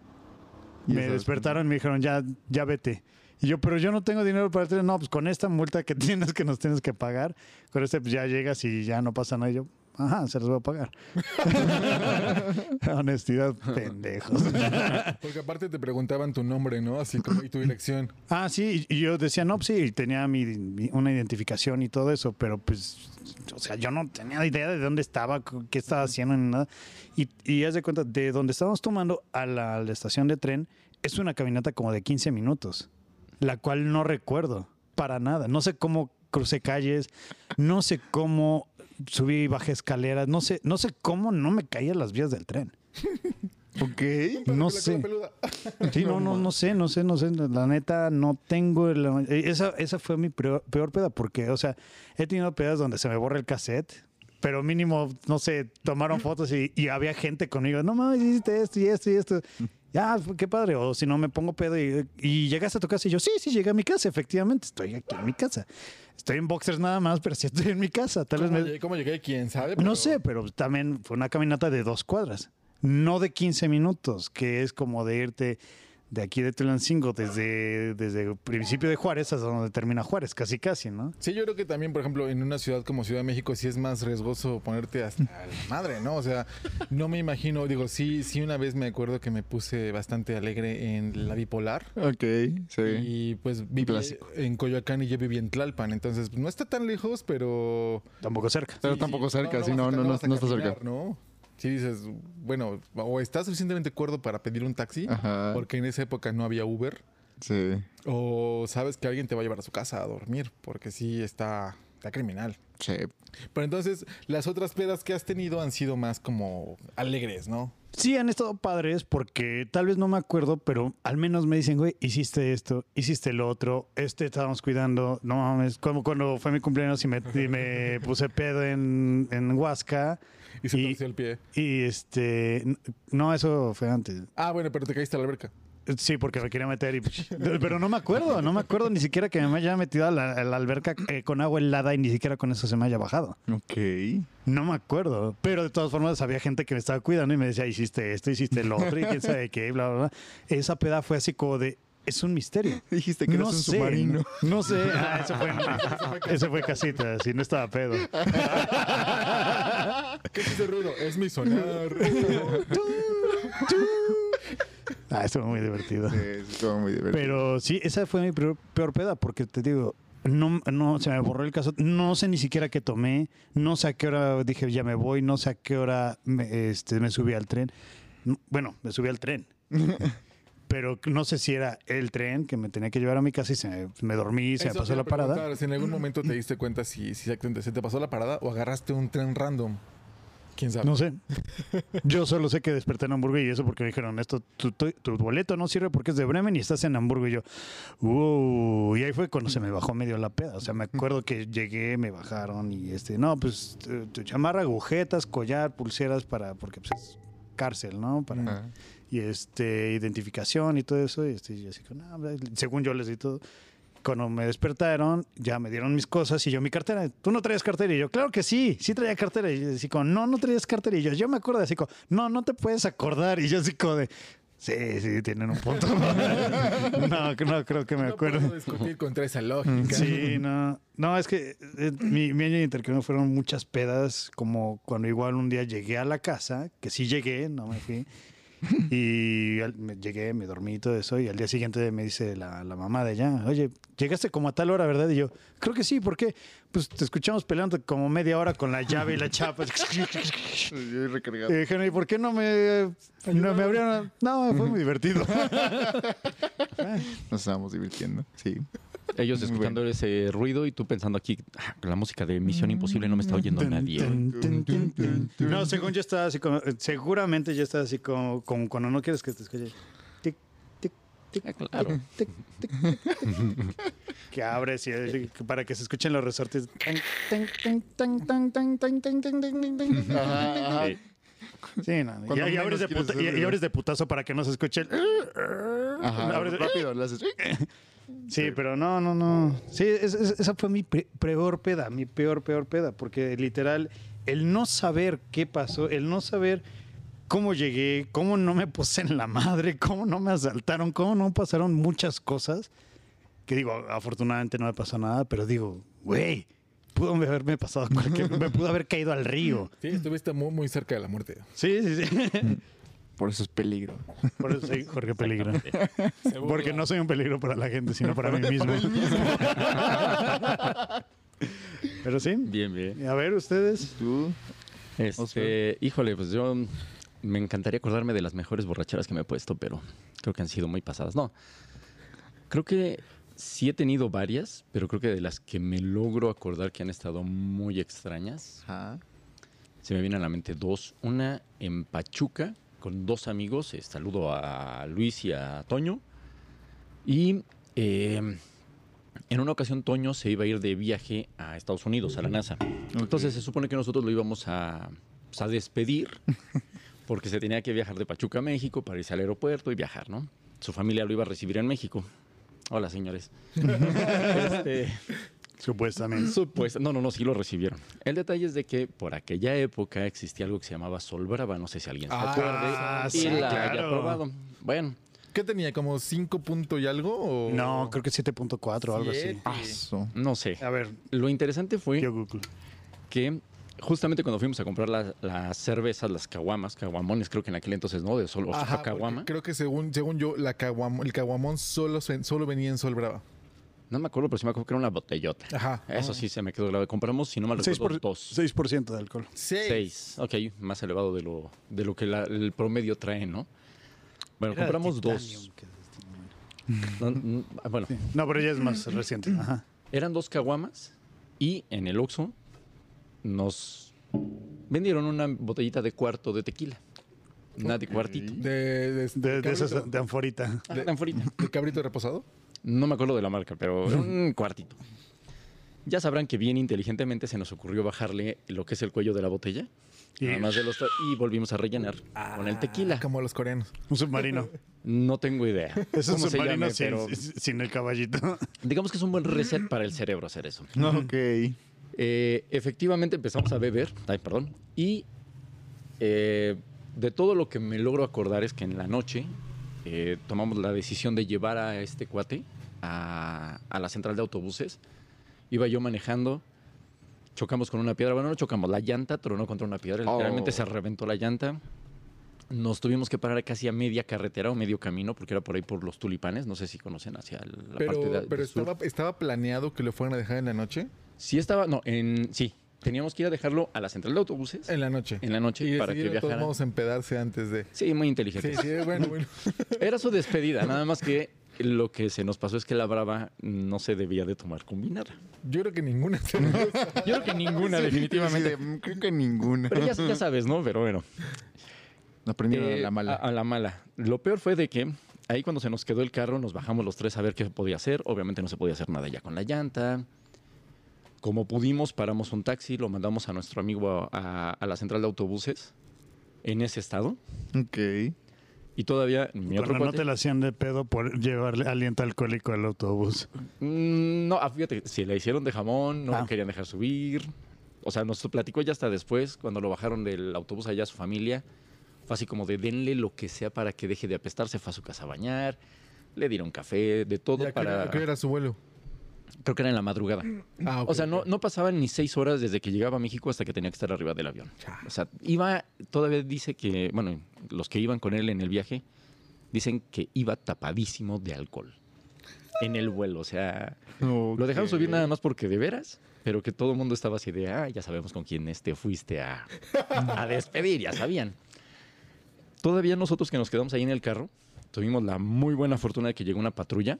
me despertaron y me dijeron, ya, ya vete. Y yo, pero yo no tengo dinero para el tren. No, pues con esta multa que tienes que nos tienes que pagar, con este pues ya llegas y ya no pasa nada. Y yo, ajá, se los voy a pagar. Honestidad, pendejos. Porque aparte te preguntaban tu nombre, ¿no? Así como y tu dirección. Ah, sí, y yo decía, no, pues sí, tenía mi, mi- una identificación y todo eso, pero pues, o sea, yo no tenía idea de dónde estaba, qué estaba haciendo, ni nada. Y, y haz de cuenta, de donde estábamos tomando a la, a la estación de tren, es una caminata como de 15 minutos, la cual no recuerdo para nada. No sé cómo crucé calles, no sé cómo subí y bajé escaleras, no sé, no sé cómo no me caí a las vías del tren. Ok. No la sé. Sí, no, no, no sé, no sé, no sé. La neta, no tengo. el- eh, esa, esa fue mi peor, peor peda, porque, o sea, he tenido pedas donde se me borra el cassette, pero mínimo, no sé, tomaron fotos y, y había gente conmigo. No mames, hiciste esto y esto y esto. Ya, qué padre. O si no, me pongo pedo y, y llegaste a tu casa y yo, sí, sí, llegué a mi casa, efectivamente. Estoy aquí en mi casa. Estoy en boxers nada más, pero sí estoy en mi casa. Tal vez ¿Cómo, me. llegué, cómo llegué? ¿Quién sabe? No sé, pero también fue una caminata de dos cuadras, no de 15 minutos, que es como de irte de aquí de Tulancingo desde, desde el principio de Juárez hasta donde termina Juárez, casi casi, ¿no? Sí, yo creo que también, por ejemplo, en una ciudad como Ciudad de México sí es más riesgoso ponerte hasta la madre, ¿no? O sea, no me imagino, digo, sí, sí una vez me acuerdo que me puse bastante alegre en la bipolar. Ok, sí. Y pues viví clásico. en Coyoacán y yo viví en Tlalpan, entonces no está tan lejos, pero... Tampoco cerca. Pero Sí, tampoco sí. cerca, sí, vas no, a- no, no, a no está cerca. ¿no? Sí dices, bueno, o estás suficientemente cuerdo para pedir un taxi, Ajá. porque en esa época no había Uber, Sí. o sabes que alguien te va a llevar a su casa a dormir, porque sí está, está criminal. Sí. Pero entonces, las otras pedas que has tenido han sido más como alegres, ¿no? Sí, han estado padres porque tal vez no me acuerdo, pero al menos me dicen, güey, hiciste esto, hiciste lo otro, este estábamos cuidando, no mames, como cuando fue mi cumpleaños y me, y me puse pedo en, en Huasca Y se torció el pie. y este, no, eso fue antes. Ah, bueno, pero te caíste a la alberca. Sí, porque me quería meter y... Pero no me acuerdo, no me acuerdo ni siquiera que me haya metido a la, a la alberca eh, con agua helada y ni siquiera con eso se me haya bajado. Ok. No me acuerdo. Pero de todas formas había gente que me estaba cuidando y me decía, hiciste esto, hiciste lo otro y quién sabe qué, bla, bla, bla. Esa peda fue así como de... Es un misterio. Dijiste que no eres un sé, submarino. No, no sé. Ah, eso fue, eso fue casita, si no estaba pedo. ¿Qué es ese ruido? Es mi sonar. Ah, eso fue muy divertido. Sí, estuvo muy divertido. Pero sí, esa fue mi peor, peor peda, porque te digo, no, no se me borró el caso, no sé ni siquiera qué tomé, no sé a qué hora dije ya me voy, no sé a qué hora me, este, me subí al tren. No, Bueno, me subí al tren. Pero no sé si era el tren que me tenía que llevar a mi casa y se me, me dormí, se me pasó la parada. Si en algún momento te diste cuenta si, si exactamente se te pasó la parada o agarraste un tren random. ¿Quién sabe? No sé. Yo solo sé que desperté en Hamburgo y eso porque me dijeron, esto, tu, tu- tu boleto no sirve porque es de Bremen y estás en Hamburgo. Y yo, wow. Y ahí fue cuando se me bajó medio la peda. O sea, me acuerdo que llegué, me bajaron y este, no, pues tu, tu chamarra, agujetas, collar, pulseras para, porque pues es cárcel, ¿no? Para, y este, identificación y todo eso. Y este, y así, con, "No, según yo les di todo. Cuando me despertaron, ya me dieron mis cosas y yo mi cartera. ¿Tú no traías cartera? Y yo, claro que sí, sí traía cartera. Y yo así como, no, no traías cartera. Y yo, yo me acuerdo así como, no, no te puedes acordar. Y yo así como de, sí, sí, tienen un punto. no, no creo que me No acuerdo. puedo discutir contra esa lógica. Sí, no. No, es que eh, mi, mi año de intercambio fueron muchas pedas, como cuando igual un día llegué a la casa, que sí llegué, no me fui. Y me llegué, me dormí y todo eso, y al día siguiente me dice la, la mamá de allá, oye, llegaste como a tal hora, ¿verdad? Y yo, creo que sí, ¿por qué? Pues te escuchamos peleando como media hora con la llave y la chapa. Y dijeron, ¿y por qué no me, no me abrieron? No, fue muy divertido. Nos estábamos divirtiendo. Sí. Ellos escuchando bueno. ese ruido y tú pensando aquí, ah, la música de Misión Imposible no me está oyendo nadie. No, según yo estaba así, como, seguramente yo estaba así como, como cuando no quieres que te escuche. Tic, tic, tic, ah, claro. tic, tic, tic que abres y, para que se escuchen los resortes. Ajá, ajá. Sí, no. Y, y, abres de puta, y, y, abres de putazo para que no se escuche el. Ajá, abres rápido, de... las... Sí, pero no, no, no. Sí, es- es- esa fue mi pe- peor peda, mi peor, peor peda, porque literal, el no saber qué pasó, el no saber cómo llegué, cómo no me puse en la madre, cómo no me asaltaron, cómo no pasaron muchas cosas, Que digo, afortunadamente no me pasó nada, pero digo, güey, pudo haberme pasado cualquier, me pudo haber caído al río. Sí, estuviste muy, muy cerca de la muerte. Sí, sí, sí. Por eso es peligro. Por eso soy Jorge Peligro. Porque no soy un peligro para la gente, sino para mí mismo. Pero sí. Bien, bien. A ver, ustedes. ¿Tú? Este, híjole, pues yo me encantaría acordarme de las mejores borracheras que me he puesto, pero creo que han sido muy pasadas. No, creo que sí he tenido varias, pero creo que de las que me logro acordar que han estado muy extrañas, Ajá. se me vienen a la mente dos. Una en Pachuca, con dos amigos. eh, saludo a Luis y a Toño. Y eh, en una ocasión Toño se iba a ir de viaje a Estados Unidos, a la NASA. Entonces se supone que nosotros lo íbamos a, pues, a despedir porque se tenía que viajar de Pachuca a México para irse al aeropuerto y viajar, ¿no? Su familia lo iba a recibir en México. Hola, señores. Este, Supuestamente. Supuesta- no, no, no, sí lo recibieron. El detalle es de que por aquella época existía algo que se llamaba Sol Brava, no sé si alguien se Ah, acuerde, y sí, la haya probado. Bueno, ¿Qué tenía? ¿Como 5 punto y algo? O... No, creo que 7.4 o algo así. Paso. no sé. A ver, Lo interesante fue yo Google. que justamente cuando fuimos a comprar la- las cervezas, las caguamas, caguamones, creo que en aquel entonces no, de solo caguama. creo que según, según yo, la caguam- el caguamón solo, se- solo venía en Sol Brava. No me acuerdo, pero sí me acuerdo que era una botellota. Ajá. Eso sí se me quedó grave. Compramos, si no mal 6%, recuerdo, por, dos. 6% de alcohol. Seis. Seis. Ok, más elevado de lo, de lo que la- el promedio trae, ¿no? Bueno, Era de compramos dos. No, no, ah, bueno, No, pero ya es más reciente. Ajá. eran dos caguamas y en el Oxxo nos vendieron una botellita de cuarto de tequila. Una de cuartito. De, de, De, de esas de anforita. Ah, tan frita. de cabrito reposado. No me acuerdo de la marca, pero un cuartito. Ya sabrán que bien inteligentemente se nos ocurrió bajarle lo que es el cuello de la botella. Y- Nada más de los y volvimos a rellenar con el tequila. Como los coreanos. Un submarino. No tengo idea. Es un submarino llame, sin, pero sin el caballito. digamos que es un buen reset para el cerebro hacer eso. Ok. Eh, efectivamente empezamos a beber, ay, perdón, y eh, de todo lo que me logro acordar es que en la noche eh, tomamos la decisión de llevar a este cuate a, a la central de autobuses. Iba yo manejando, chocamos con una piedra, bueno, no chocamos, la llanta tronó contra una piedra, Oh. literalmente se reventó la llanta. Nos tuvimos que parar casi a media carretera o medio camino, porque era por ahí por los tulipanes, no sé si conocen hacia la Pero, parte de, pero sur. estaba, estaba planeado que lo fueran a dejar en la noche. Sí estaba, no, en, sí, teníamos que ir a dejarlo a la central de autobuses En la noche. en la noche y para que viajara. modos empedarse antes de. Sí, muy Sí, inteligente. sí, bueno, bueno. Era su despedida, nada más que lo que se nos pasó es que la brava no se debía de tomar combinada. Yo creo que ninguna. Yo creo que ninguna, definitivamente. Sí, de- creo que ninguna. Pero ya, ya sabes, ¿no? Pero bueno. Aprendieron Eh, a la mala. A, a la mala. Lo peor fue de que ahí cuando se nos quedó el carro, nos bajamos los tres a ver qué podía hacer. Obviamente no se podía hacer nada ya con la llanta. Como pudimos, paramos un taxi, lo mandamos a nuestro amigo a, a- a la central de autobuses en ese estado. Ok. Y todavía mi otro Cuando no cuate- te la hacían de pedo por llevarle aliento alcohólico al autobús. Mm, No, ah, fíjate, si le hicieron de jamón, no Ah. lo querían dejar subir. O sea, nos platicó ya hasta después, cuando lo bajaron del autobús allá a su familia. Fue así como de denle lo que sea para que deje de apestar. Se fue a su casa a bañar, le dieron café, de todo Ya, ¿qué para... era- ¿Qué era su vuelo? Creo que era en la madrugada. Ah, ok, O sea, no, ok. no pasaban ni seis horas desde que llegaba a México hasta que tenía que estar arriba del avión. O sea, iba, todavía dice que, bueno, los que iban con él en el viaje, dicen que iba tapadísimo de alcohol en el vuelo. O sea, lo dejaron subir nada más porque de veras, pero que todo el mundo estaba así de, ah, ya sabemos con quién este fuiste a, a despedir, ya sabían. Todavía nosotros que nos quedamos ahí en el carro, tuvimos la muy buena fortuna de que llegó una patrulla.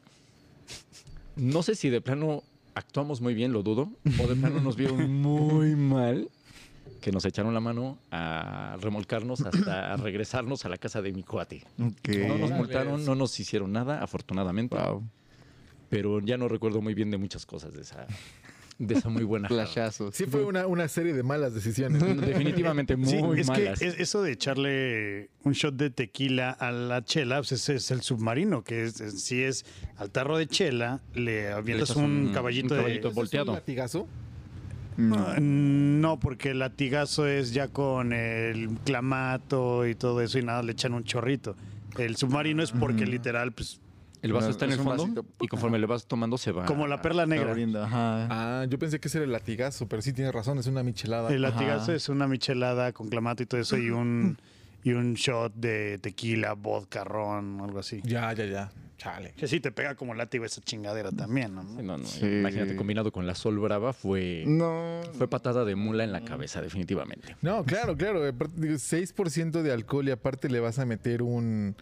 No sé si de plano actuamos muy bien, lo dudo, o de plano nos vieron muy mal, que nos echaron la mano a remolcarnos hasta regresarnos a la casa de mi cuate. No nos multaron, no nos hicieron nada, afortunadamente Wow. pero ya no recuerdo muy bien de muchas cosas de esa, de esa muy buena. Flashazos. Sí, fue una, una serie de malas decisiones. Definitivamente muy Sí, es malas. que es- eso de echarle un shot de tequila a la chela, pues ese es el submarino, que es, es- si es al tarro de chela, le avientas un, un- caballito, un de... caballito volteado. ¿Un latigazo? No, no, porque el latigazo es ya con el clamato y todo eso y nada, le echan un chorrito. El submarino es porque literal, pues, El vaso No, está en es el fondo vasito. y conforme le vas tomando se va. Como la perla negra. ajá. Ah, yo pensé que ese era el latigazo, pero sí tienes razón, es una michelada. El latigazo Ajá. es una michelada con clamato y todo eso y un, y un shot de tequila, vodka, ron, algo así. Ya, ya, ya. Chale. Que sí te pega como látigo esa chingadera también, ¿no? Sí, no, no, Sí. Imagínate, combinado con la Sol Brava fue, No. fue patada de mula en la cabeza, definitivamente. No, claro, claro. aparte, digo, 6% de alcohol y aparte le vas a meter un...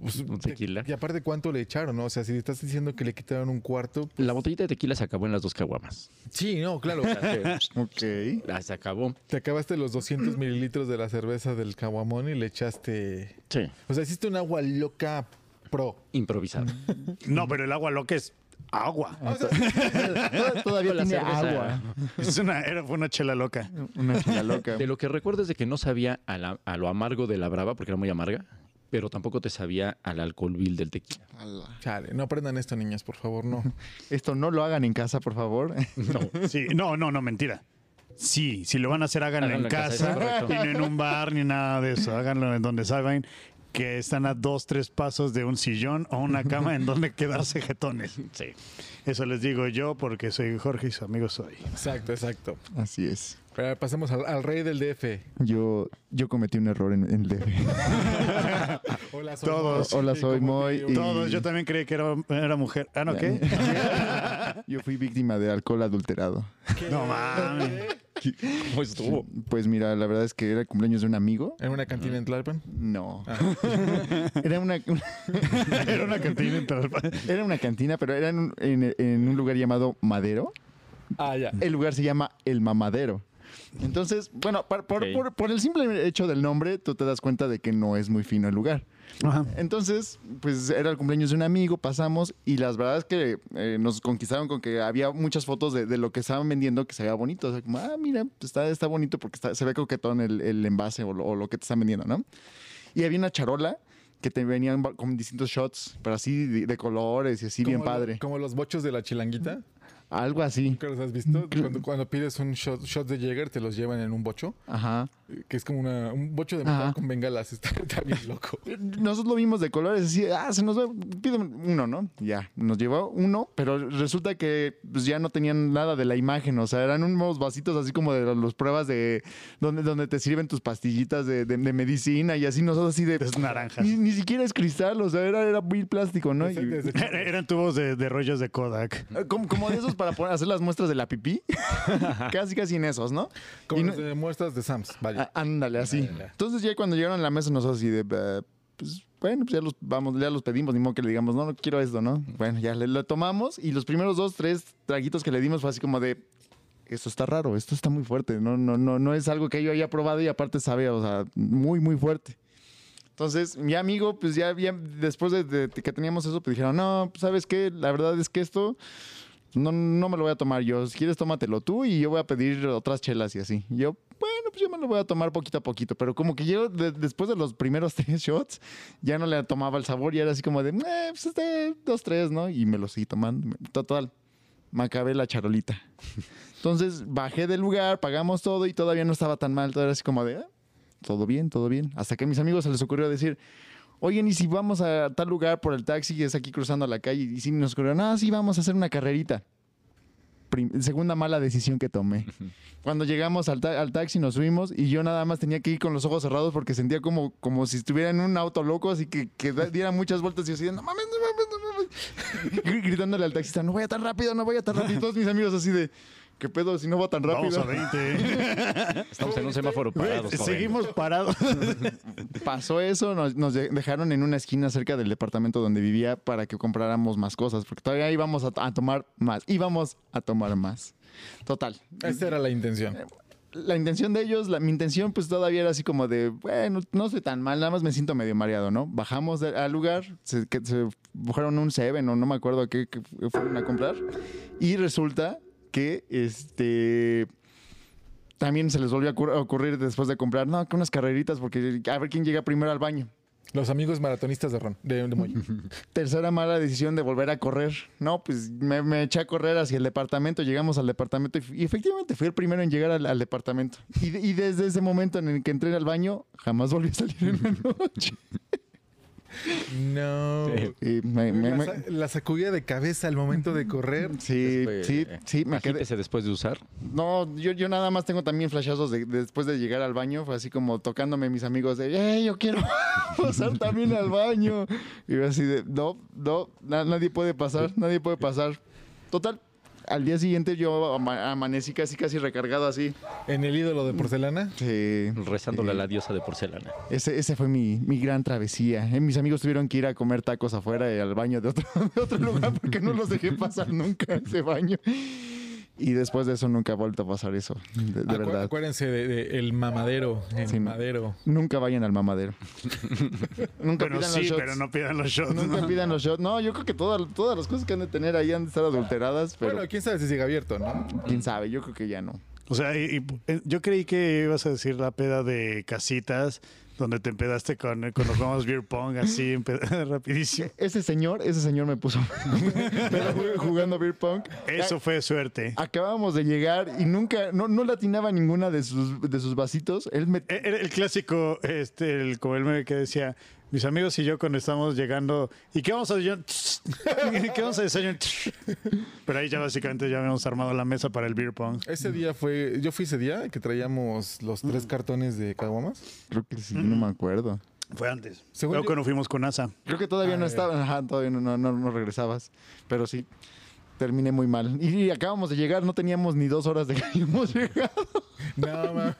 pues, Un tequila. Y aparte, ¿cuánto le echaron? no? O sea, si estás diciendo que le quitaron un cuarto... La botellita de tequila se acabó en las dos caguamas. Sí, no, claro. O sea, que, Ok. ah, se acabó. Te acabaste los 200 mililitros de la cerveza del caguamón y le echaste... Sí, O sea, hiciste un agua loca pro. improvisado. No, pero el agua loca es agua. Toda- Todavía Con la tiene cerveza. agua. Es una, era, fue una chela loca. Una chela loca. De lo que recuerdo es de que no sabía a, la- a lo amargo de la brava, porque era muy amarga, pero tampoco te sabía al alcohol vil del tequila. Chale, no aprendan esto, niñas, por favor, no. Esto no lo hagan en casa, por favor. No. Sí, no, no, no, mentira. Sí, si lo van a hacer, háganlo, Háganlo en en casa, casa, y no en un bar ni nada de eso. Háganlo en donde saben que están a dos, tres pasos de un sillón o una cama en donde quedarse jetones. Sí. Eso les digo yo porque soy Jorge y su amigo soy. Exacto, exacto. Así es. Pero pasemos al, al rey del DF. Yo, yo cometí un error en, en el DF. Hola, Todos. Moy. Hola, soy ¿cómo te Moy y- Todos, yo también creí que era, era mujer. Ah, ¿no qué? Yo fui víctima de alcohol adulterado. No mames. ¿Cómo estuvo? Pues mira, la verdad es que era el cumpleaños de un amigo. ¿En una cantina en Tlalpan? No. Era una, Era una cantina en Tlalpan. era una cantina, pero era en un, en- en un lugar llamado Madero. Ah, ya. El lugar se llama El Mamadero. Entonces, bueno, por, por- Ok. por- por el simple hecho del nombre, tú te das cuenta de que no es muy fino el lugar. Ajá. Entonces, pues era el cumpleaños de un amigo, pasamos y las verdad es que eh, nos conquistaron con que había muchas fotos de, de lo que estaban vendiendo que se veía bonito. O sea, como, ah, mira, pues, está, está bonito porque está- se ve coquetón el, el envase o lo, o lo que te están vendiendo, ¿no? Y había una charola que te venían con distintos shots, pero así de, de colores y así bien lo- padre. Como los bochos de la chilanguita. Algo así. ¿Nunca los has visto? Cuando, cuando pides un shot, shot de Jäger, te los llevan en un bocho. Ajá. Que es como una, un bocho de metal Ajá. con bengalas. Está, está bien loco. Nosotros lo vimos de colores, así, ah, se nos va, pide uno, ¿no? Ya, nos llevó uno, pero resulta que pues, ya no tenían nada de la imagen, o sea, eran unos vasitos así como de las pruebas de donde, donde te sirven tus pastillitas de, de- de medicina y así nosotros así de... Es naranjas. Ni, ni siquiera es cristal, o sea, era, era muy plástico, ¿no? Y- Eran tubos de, de rollos de Kodak. eh, como, como de esos para poner, hacer las muestras de la pipí, casi casi en esos, ¿no? como Y de muestras de Sams. Vaya. Ah, ándale, así. Ándale. Entonces ya cuando llegaron a la mesa nosotros así de, "Eh, pues bueno, pues ya los vamos, ya los pedimos, ni modo que le digamos, no, no quiero esto, ¿no? Bueno, ya le, lo tomamos y los primeros dos, tres traguitos que le dimos fue así como de, esto está raro, esto está muy fuerte, no, no, no, no es algo que yo haya probado y aparte sabe, o sea, muy, muy fuerte. Entonces, mi amigo, pues ya, ya después de, de que teníamos eso, pues dijeron, no, pues, ¿sabes qué? La verdad es que esto no, no me lo voy a tomar yo. Si quieres, tómatelo tú y yo voy a pedir otras chelas y así. Y yo, bueno, pues yo me lo voy a tomar poquito a poquito. Pero como que yo, de- después de los primeros tres shots, ya no le tomaba el sabor y era así como de, eh, pues este, dos, tres, ¿no? Y me lo seguí tomando. Total, me acabé la charolita. Entonces bajé del lugar, pagamos todo y todavía no estaba tan mal. Todo era así como de, "Ah, todo bien, todo bien. Hasta que a mis amigos se les ocurrió decir, oigan, ¿y si vamos a tal lugar por el taxi y es aquí cruzando la calle? Y si nos ocurrió, no, sí, vamos a hacer una carrerita. Prim- segunda mala decisión que tomé. Cuando llegamos al, ta- al taxi nos subimos y yo nada más tenía que ir con los ojos cerrados porque sentía como, como si estuviera en un auto loco, así que, diera muchas vueltas y yo así, no mames, no mames, no mames. Gr- Gritándole al taxista, no vaya tan rápido, no vaya tan rápido. Y todos mis amigos así de, ¿qué pedo si no va tan Vamos rápido? a 20. Estamos en un semáforo parados. Seguimos parados. Pasó eso, nos, nos de- dejaron en una esquina cerca del departamento donde vivía para que compráramos más cosas, porque todavía íbamos a, a tomar más, íbamos a tomar más. Total. Esa era la intención. La intención de ellos, la- mi intención pues todavía era así como de, bueno, no estoy tan mal, nada más me siento medio mareado, ¿no? Bajamos de- al lugar, se, que se fueron un Seven o no me acuerdo qué, qué fueron a comprar y resulta que este también se les volvió a ocur- a ocurrir después de comprar, no, que unas carreritas porque a ver quién llega primero al baño. Los amigos maratonistas de Ron, de, de Moy. Tercera mala decisión de volver a correr. No, pues me, me eché a correr hacia el departamento. Llegamos al departamento y, efectivamente fui el primero en llegar al, al departamento. Y, y desde ese momento en el que entré al baño, jamás volví a salir en la noche. No. Sí. Y me- me- la, me- sa- la sacudida de cabeza al momento de correr. sí, Después, sí, eh, sí, me quedé. después de usar. No, yo, yo nada más tengo también flashazos de, de- después de llegar al baño. Fue así como tocándome mis amigos de, ¡eh, yo quiero pasar también al baño! Y yo así de, no, no, na- nadie puede pasar, nadie puede pasar. Total, al día siguiente yo ama- amanecí casi, casi recargado así. En el ídolo de porcelana. Sí, Rezándole sí. a la diosa de porcelana. Ese, ese fue mi, mi gran travesía. Eh, mis amigos tuvieron que ir a comer tacos afuera y al baño de otro, de otro lugar porque no los dejé pasar nunca a ese baño. Y después de eso nunca ha vuelto a pasar eso, de, de Acu- verdad. Acuérdense de, de el mamadero. El Sí. madero. Nunca vayan al mamadero. Nunca Pero pidan sí, los shots. pero no pidan los shots. Nunca ¿no? pidan los shots. No, yo creo que todas, todas las cosas que han de tener ahí han de estar adulteradas, pero Bueno, quién sabe si sigue abierto, ¿no? quién sabe, yo creo que ya no. O sea, y- y, eh, yo creí que ibas a decir la peda de casitas, donde te empedaste con cuando jugamos beer pong, así, rapidísimo. Ese señor, ese señor me puso jugando beer pong. Eso fue suerte. Acabábamos de llegar y nunca, no, no latinaba ninguna de sus, de sus vasitos. Él me, E- Era el clásico, este, el, como el meme que decía, mis amigos y yo cuando estamos llegando, ¿y qué vamos a desayunar? ¿Qué vamos a desayunar? Pero ahí ya básicamente ya habíamos armado la mesa para el beer pong. Ese día fue. Yo fui ese día que traíamos los tres cartones de caguamas. creo que sí, no me acuerdo. Fue antes. Según Luego yo- cuando fuimos con NASA. Creo que todavía Ah, no ya. estaba, ajá, todavía no, no, no- no regresabas. Pero sí, terminé muy mal. Y, acabamos de llegar, no teníamos ni dos horas de que habíamos llegado. No, mames.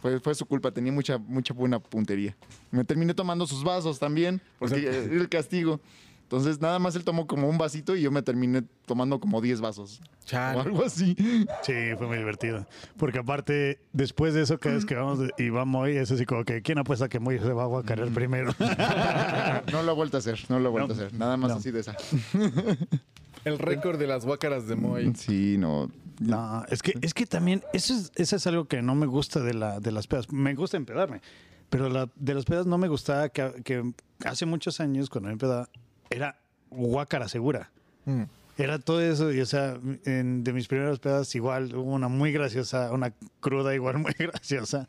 Fue, fue su culpa, tenía mucha, mucha buena puntería. Me terminé tomando sus vasos también, porque O sea, el castigo. Entonces, nada más él tomó como un vasito y yo me terminé tomando como 10 vasos. O Chale. algo así. Sí, fue muy divertido. Porque aparte, después de eso, cada vez que vamos y va Moy, es así como que, ¿quién apuesta que Moy se va a guacarear primero? No lo he vuelto a hacer, no lo he vuelto No. a hacer. Nada más No. así de esa. El récord de las guácaras de Moy. Sí, no. No, es que, es que también, eso es, eso es algo que no me gusta de, la, de las pedas. Me gusta empedarme, pero la, de las pedas no me gustaba que, que hace muchos años, cuando me empedaba, era guácara segura. Mm. Era todo eso, y o sea, en- de mis primeras pedas igual hubo una muy graciosa, una cruda igual muy graciosa,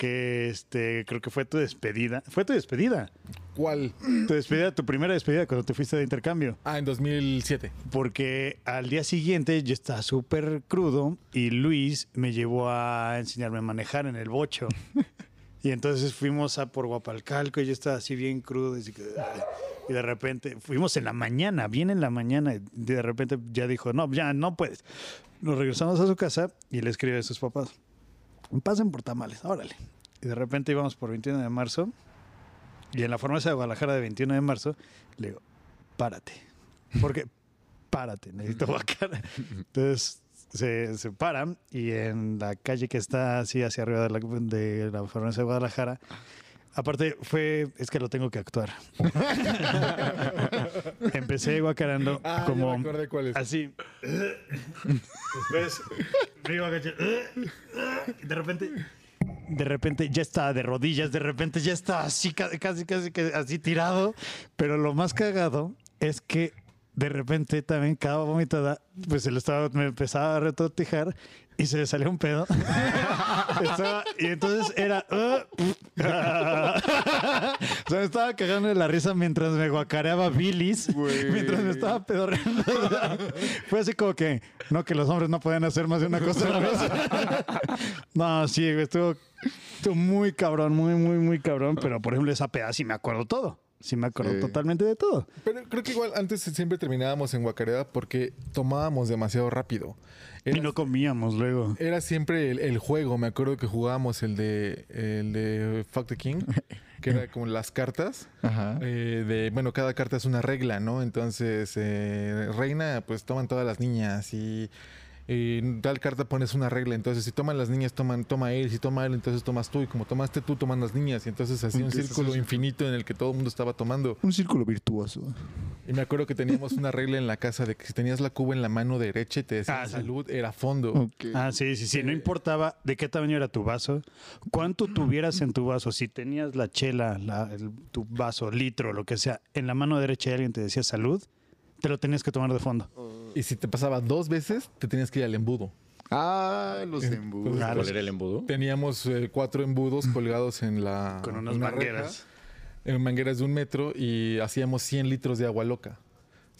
que este creo que fue tu despedida. Fue tu despedida. ¿Cuál? Tu despedida, tu primera despedida cuando te fuiste de intercambio. Ah, en 2007. Porque al día siguiente yo estaba súper crudo y Luis me llevó a enseñarme a manejar en el bocho. Y entonces fuimos a por Guapalcalco y yo estaba así bien crudo. Y, y de repente fuimos en la mañana, bien en la mañana. Y de repente ya dijo, no, ya no puedes. Nos regresamos a su casa y le escribe a sus papás. Pasen por tamales, órale. Y de repente íbamos por 21 de marzo. Y en la farmacia de Guadalajara de 21 de marzo, le digo, párate. Porque, párate, necesito guacara. Entonces se, se paran y en la calle que está así hacia arriba de la, de la farmacia de Guadalajara, aparte fue, es que lo tengo que actuar. Empecé guacarando Ah, como ya me acordé cuál es. así. Después Y de repente de repente ya estaba de rodillas, de repente ya estaba así, ca- casi, casi, que así tirado. Pero lo más cagado es que de repente también cada vomitada, pues se estaba, me empezaba a retortijar y se le salió un pedo. Estaba- y entonces era. "Ah, o sea, me estaba cagando de la risa mientras me guacareaba bilis, Güey. mientras me estaba pedorreando. Fue así como que, no, que los hombres no pueden hacer más de una cosa a la vez. no, sí, güey, estuvo, estuvo muy cabrón, muy, muy, muy cabrón. Pero por ejemplo, esa peda sí me acuerdo todo. Sí me acuerdo Sí. totalmente de todo. Pero creo que igual antes siempre terminábamos en guacareada porque tomábamos demasiado rápido. Era, Y no comíamos luego. era siempre el, el juego. Me acuerdo que jugábamos el de, el de Fuck the King, que era como las cartas. Ajá. eh, de, bueno, cada carta es una regla, ¿no? Entonces, eh, reina, pues toman todas las niñas y, y en tal carta pones una regla. Entonces, si toman las niñas, toman, toma él. Si toma él, entonces tomas tú. Y como tomaste tú, toman las niñas. Y entonces así un círculo infinito en el que todo el mundo estaba tomando. Un círculo virtuoso. Y me acuerdo que teníamos una regla en la casa de que si tenías la cuba en la mano derecha y te decía Ah, sí. salud, era fondo. Ah, sí, sí, sí. No importaba de qué tamaño era tu vaso, cuánto tuvieras en tu vaso. Si tenías la chela, la- el- tu vaso, litro, lo que sea, en la mano derecha y alguien te decía salud, te lo tenías que tomar de fondo. Y si te pasaba dos veces, te tenías que ir al embudo. Ah, los embudos. Claro. ¿Cuál era el embudo? Teníamos eh, cuatro embudos colgados en la. Con unas una mangueras. reja. en mangueras de un metro y hacíamos 100 litros de agua loca.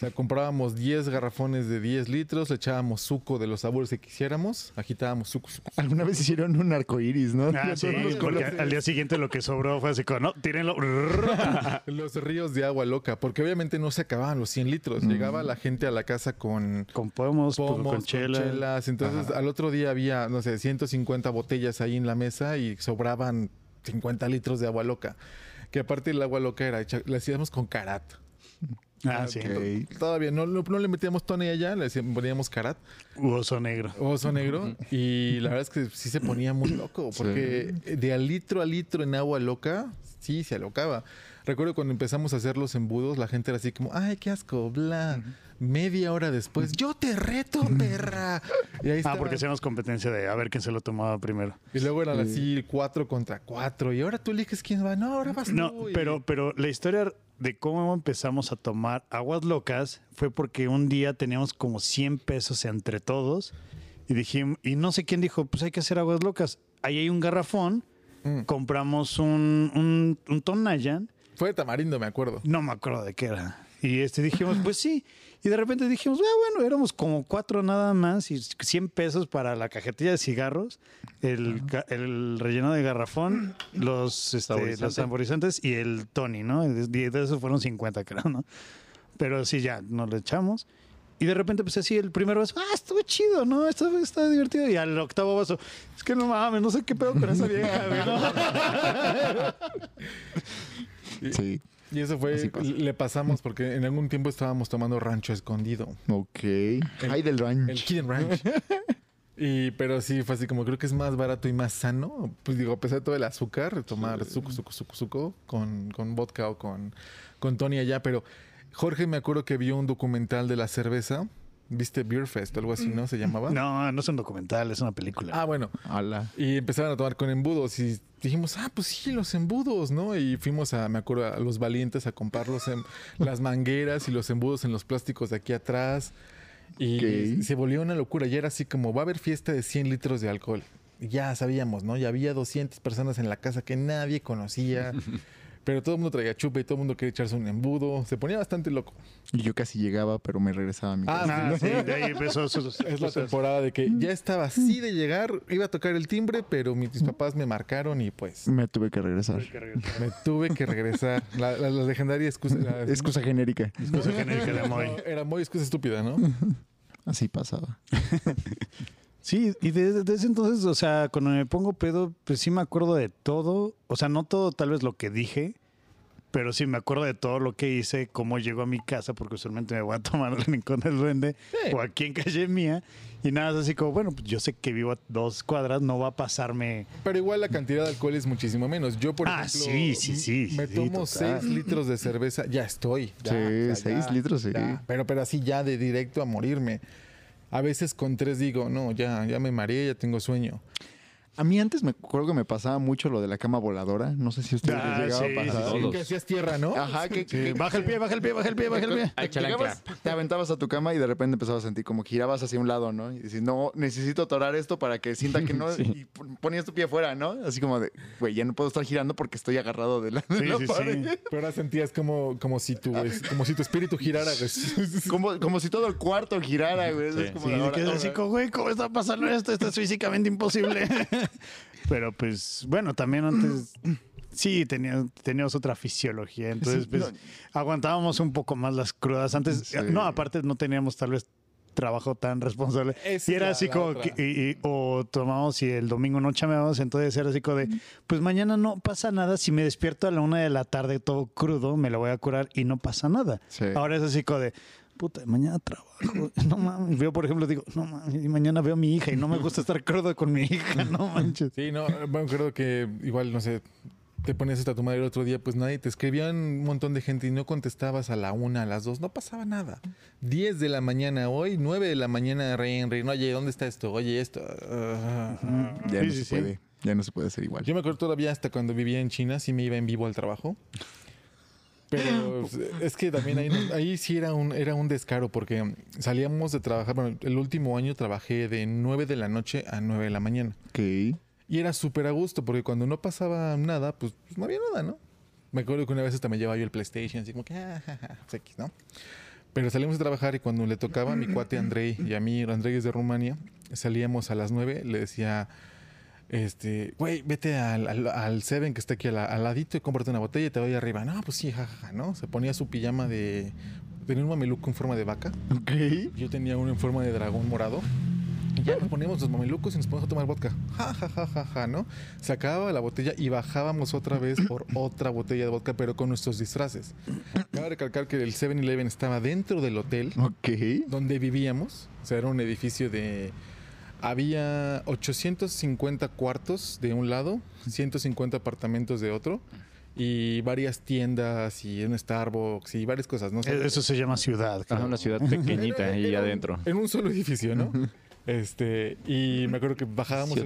O sea, comprábamos 10 garrafones de 10 litros, le echábamos suco de los sabores que quisiéramos, agitábamos suco, suco. Alguna vez hicieron un arco iris, ¿no? Ah, sí, porque al día siguiente lo que sobró fue así como, no, tírenlo. Los ríos de agua loca, porque obviamente no se acababan los 100 litros. Llegaba la gente a la casa con Con pomos, pues, pomos, con con chela. chelas. Entonces, al otro día había, no sé, 150 botellas ahí en la mesa y sobraban 50 litros de agua loca. Que aparte el agua loca era hecha, la hacíamos con carat. Ah, sí. Ok. Todavía no, no, no le metíamos Tony allá, le decíamos- poníamos carat, U oso negro. oso negro. y la verdad es que sí se ponía muy loco, porque de a litro a litro en agua loca, sí se alocaba. Recuerdo cuando empezamos a hacer los embudos, la gente era así como, ay, qué asco, bla. Media hora después, yo te reto, perra. Y ahí Ah, estaba. porque hacíamos competencia de a ver quién se lo tomaba primero. Y luego eran así cuatro contra cuatro. Y ahora tú eliges quién va. No, ahora vas No, tú. Y- pero, pero la historia de cómo empezamos a tomar aguas locas fue porque un día teníamos como 100 pesos entre todos y dijimos, y no sé quién dijo, pues hay que hacer aguas locas. Ahí hay un garrafón, Mm. compramos un, un, un Tonayan, Fue de tamarindo, me acuerdo. no me acuerdo de qué era. Y este dijimos, pues sí. Y de repente dijimos, ah, bueno, éramos como cuatro nada más y 100 pesos para la cajetilla de cigarros, el, el relleno de garrafón, los, este, Saborizante. los saborizantes y el Tony, ¿no? Y de esos fueron 50, creo, ¿no? Pero sí, ya nos lo echamos. Y de repente, pues así, el primer vaso, ah, estuvo chido, ¿no? Esto está divertido. Y al octavo vaso, es que no mames, no sé qué pedo con esa vieja, ¿no? Sí. Y eso fue, le pasamos porque en algún tiempo estábamos tomando rancho escondido. Ok. Ay, del ranch. El Kid Ranch. Y, pero sí, fue así como creo que es más barato y más sano. Pues digo, a pesar de todo el azúcar, tomar suco, suco, suco, suco con, con vodka o con, con Tony allá. Pero Jorge me acuerdo que vio un documental de la cerveza. ¿Viste Beer Fest o algo así, no? ¿Se llamaba? No, no es un documental, es una película. Ah, bueno. Ala. Y empezaron a tomar con embudos y dijimos, ah, pues sí, los embudos, ¿no? Y fuimos a, me acuerdo, a los valientes a comprar los em- las mangueras y los embudos en los plásticos de aquí atrás. Y se volvió una locura. Ya era así como, va a haber fiesta de 100 litros de alcohol. Y ya sabíamos, ¿no? Ya había 200 personas en la casa que nadie conocía. pero todo el mundo traía chupa y todo el mundo quería echarse un embudo. Se ponía bastante loco. Y yo casi llegaba, pero me regresaba a mi Ah, casa. Ah, sí, de ahí empezó sus, Es la sus- temporada de que ya estaba así de llegar, iba a tocar el timbre, pero mis papás me marcaron y pues Me tuve que regresar. Me tuve que regresar. La, la- la legendaria excusa. la- Excusa genérica. Excusa genérica de Moy. No, era muy excusa estúpida, ¿no? Así pasaba. Sí, y desde, desde entonces, o sea, cuando me pongo pedo, pues sí me acuerdo de todo. O sea, no todo tal vez lo que dije, pero sí me acuerdo de todo lo que hice, cómo llego a mi casa, porque usualmente me voy a tomar al rincón del duende Sí. o aquí en calle mía. Y nada, es así como, bueno, pues yo sé que vivo a dos cuadras, no va a pasarme. Pero igual la cantidad de alcohol es muchísimo menos. Yo, por Ah, ejemplo, sí, sí, sí, me sí, tomo total. 6 litros de cerveza. Ya estoy. ya, Sí, seis litros, sí. ya. Pero, pero así ya de directo a morirme. A veces con tres digo, no, ya, ya me mareé, ya tengo sueño. A mí antes me acuerdo que me pasaba mucho lo de la cama voladora. No sé si a ustedes Ah, les llegaba sí, a pasar. sí, sí. Que hacías tierra, ¿no? Ajá, que, que- baja el pie, baja el pie, baja el pie, baja el pie. Ah, llegabas, te aventabas a tu cama y de repente empezabas a sentir como que girabas hacia un lado, ¿no? Y dices, no, necesito atorar esto para que sienta que no. Y pon- ponías tu pie fuera, ¿no? Así como de, güey, ya no puedo estar girando porque estoy agarrado de la, de Sí, la sí, pared". sí. Pero ahora sentías como, como, si tu, es- como si tu espíritu girara. güey. Como, como si todo el cuarto girara, güey. Sí. Es como ahora- así como, güey, ¿cómo está pasando esto? Esto es físicamente imposible. Pero pues, bueno, también antes sí tenía, teníamos otra fisiología. Entonces, Sí, pues, no. aguantábamos un poco más las crudas. Antes, Sí. no, aparte no teníamos tal vez trabajo tan responsable. Y era la- así la como que, y- y- o tomamos y el domingo no chameábamos, entonces era así como de, pues mañana no pasa nada, si me despierto a la una de la tarde todo crudo, me lo voy a curar y no pasa nada. Sí. Ahora es así como de, puta, mañana trabajo, no mames, veo por ejemplo, digo, no mames, y mañana veo a mi hija y no me gusta estar crudo con mi hija, no manches. Sí, no, bueno, creo que igual, no sé, te ponías hasta tu madre el otro día, pues nadie te escribían un montón de gente y no contestabas a la una, a las dos, no pasaba nada. 10 de la mañana hoy, 9 de la mañana, rin, rin, oye, ¿dónde está esto? Oye, esto. Ya Sí, no sí, se sí. puede. Ya no se puede hacer igual. Yo me acuerdo todavía hasta cuando vivía en China, sí me iba en vivo al trabajo. Pero es que también ahí, ahí sí era un, era un descaro porque salíamos de trabajar, bueno, el último año trabajé de 9 de la noche a 9 de la mañana. Ok. Y era súper a gusto porque cuando no pasaba nada, pues, pues no había nada, ¿no? Me acuerdo que una vez hasta me llevaba yo el PlayStation, así como que, ah, ja, ja, pues X, ¿no? Pero salimos de trabajar y cuando le tocaba a mi cuate Andrei y a mí, Andrei es de Rumania, salíamos a las 9, le decía, este, güey, vete al, al, al Seven que está aquí al, al ladito y cómprate una botella y te voy arriba. No, pues sí, jajaja, ¿no? Se ponía su pijama de... Tenía un mameluco en forma de vaca. Ok. Yo tenía uno en forma de dragón morado. Y ya nos poníamos los mamelucos y nos poníamos a tomar vodka. Ja, ja, ja, ja, ja, ¿no? Se acababa la botella y bajábamos otra vez por otra botella de vodka, pero con nuestros disfraces. Cabe recalcar que el 7-Eleven estaba dentro del hotel Ok. donde vivíamos. O sea, era un edificio de... Había 850 cuartos de un lado, 150 apartamentos de otro y varias tiendas y un Starbucks y varias cosas, ¿no? E-, Eso se llama ciudad. Creo. una ciudad pequeñita era- ahí era un- adentro. En un solo edificio, ¿no? Este, y me acuerdo que bajábamos.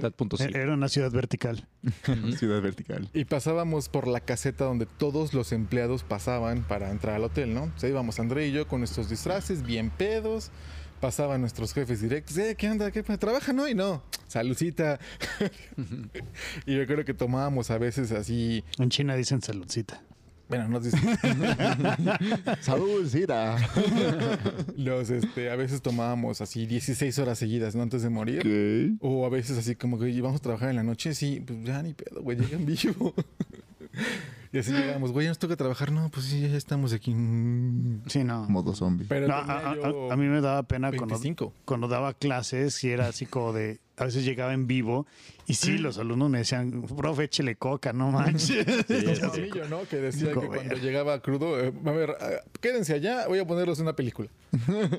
Era una ciudad vertical. Ciudad vertical. y pasábamos por la caseta donde todos los empleados pasaban para entrar al hotel, ¿no? O sea, íbamos André y yo con nuestros disfraces, bien pedos. Pasaban nuestros jefes directos. Eh, ¿qué onda? ¿Qué pasa? ¿Trabajan hoy? No. Saludcita. y yo creo que tomábamos a veces así. En China dicen saludcita. Bueno, nos dicen. Salud, Cira. los, este, a veces tomábamos así 16 horas seguidas, ¿no? Antes de morir. Ok. O a veces así como que "Oye, vamos a trabajar en la noche, sí, pues ya ni pedo, güey, llegan vivo. Y así llegamos, güey, ya nos toca trabajar, no, pues sí, ya estamos aquí. Mm. Sí, no. Modo zombie. Pero No, a, a- mí me daba pena cuando, 25. cuando daba clases y era así como de, a veces llegaba en vivo y sí, los alumnos me decían, profe, échele coca, no manches. Sí. Amillo, ¿no? Que decía que cuando llegaba crudo, eh, a ver, ah, quédense allá, voy a ponerlos una película.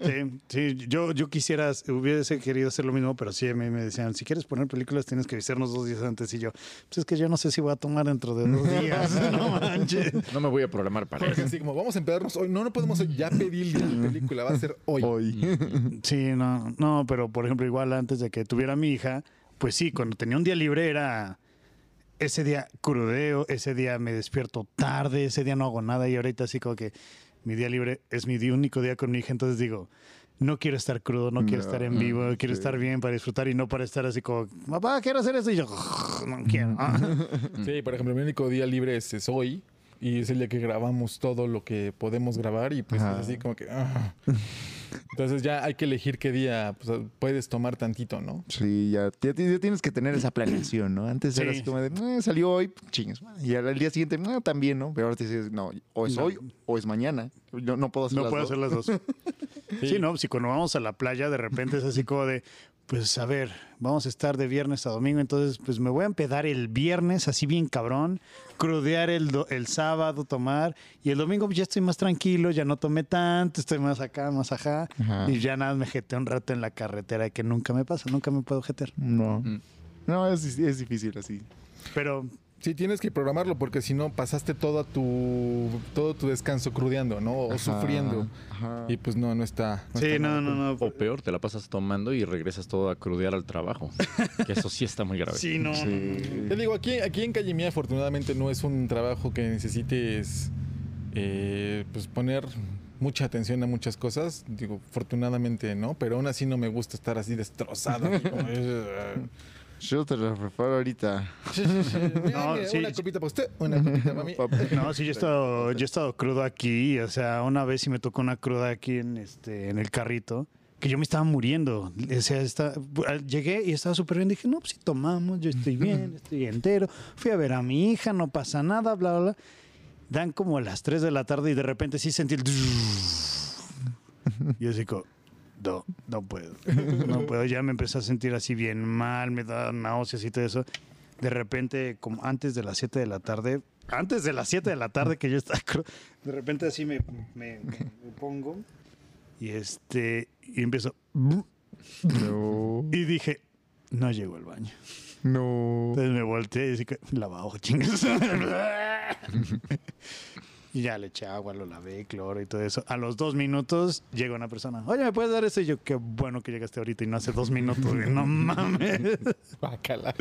Sí, sí, yo, yo quisiera, hubiese querido hacer lo mismo, pero sí, a mí me decían, si quieres poner películas tienes que avisarnos dos días antes. Y yo, pues es que yo no sé si voy a tomar dentro de dos días, no manches. No me voy a programar para Porque eso. así como, vamos a empedarnos hoy. No, no podemos hoy. Ya pedí el día de la película, va a ser hoy. Hoy. Sí, no, no, pero por ejemplo, igual antes de que tuviera mi hija, pues sí, cuando tenía un día libre era ese día crudeo, ese día me despierto tarde, ese día no hago nada y ahorita así como que mi día libre es mi día- único día con mi hija, entonces digo, no quiero estar crudo, no quiero No, estar en vivo, quiero sí. estar bien para disfrutar y no para estar así como, papá, quiero hacer esto y yo, no quiero. Sí, por ejemplo, mi único día libre es, es hoy. Y es el día que grabamos todo lo que podemos grabar. Y pues Ajá. es así como que. ah. Entonces ya hay que elegir qué día pues, puedes tomar tantito, ¿no? Sí, ya, ya ti- ya tienes que tener esa planeación, ¿no? Antes era Sí. así como de, "Eh, salió hoy, chingues. Y al día siguiente, "Eh, también, ¿no? Pero ahora te dices, no, o es No. hoy o es mañana. No, no puedo hacer No las puedo dos. hacer las dos. Sí. no, si cuando vamos a la playa de repente es así como de, pues a ver, vamos a estar de viernes a domingo, entonces pues me voy a empedar el viernes así bien cabrón, crudear el, do- el sábado, tomar, y el domingo pues, ya estoy más tranquilo, ya no tomé tanto, estoy más acá, más ajá, Ajá. y ya nada, me jeté un rato en la carretera que nunca me pasa, nunca me puedo jetear. No. Mm. No, es, es difícil así. Pero Sí, tienes que programarlo porque si no pasaste todo tu, todo tu descanso crudeando, ¿no? O Ajá, sufriendo. Ajá. Y pues no, no está. no sí, está no, no, no. O peor, te la pasas tomando y regresas todo a crudear al trabajo. Que eso sí está muy grave. Sí, no. Sí. Te digo, aquí, aquí en Calle Mía, afortunadamente, no es un trabajo que necesites eh, pues poner mucha atención a muchas cosas. Digo, afortunadamente no, pero aún así no me gusta estar así destrozado. así como, Yo te lo preparo ahorita. No, sí, una sí. copita para usted, una copita para mí. No, sí, yo he estado, yo he estado crudo aquí. O sea, una vez sí me tocó una cruda aquí en este, en el carrito, que yo me estaba muriendo. O sea, está- llegué y estaba súper bien. Dije, no, pues si tomamos, yo estoy bien, estoy entero. Fui a ver a mi hija, no pasa nada, bla, bla, bla. Dan como las 3 de la tarde y de repente sí sentí el. Y yo así como, no, no puedo. No puedo. Ya me empecé a sentir así bien mal, me da náuseas y todo eso. De repente, como antes de las 7 de la tarde, antes de las 7 de la tarde que yo estaba, de repente así me, me- me- me pongo y este, y empiezo, No. y dije, no llego al baño. No. Entonces me volteé y dije, lavado, chingas. Y ya le eché agua, lo lavé, cloro y todo eso. A los dos minutos llega una persona. Oye, ¿me puedes dar eso? Y yo, qué bueno que llegaste ahorita y no hace dos minutos. No mames. Guácala.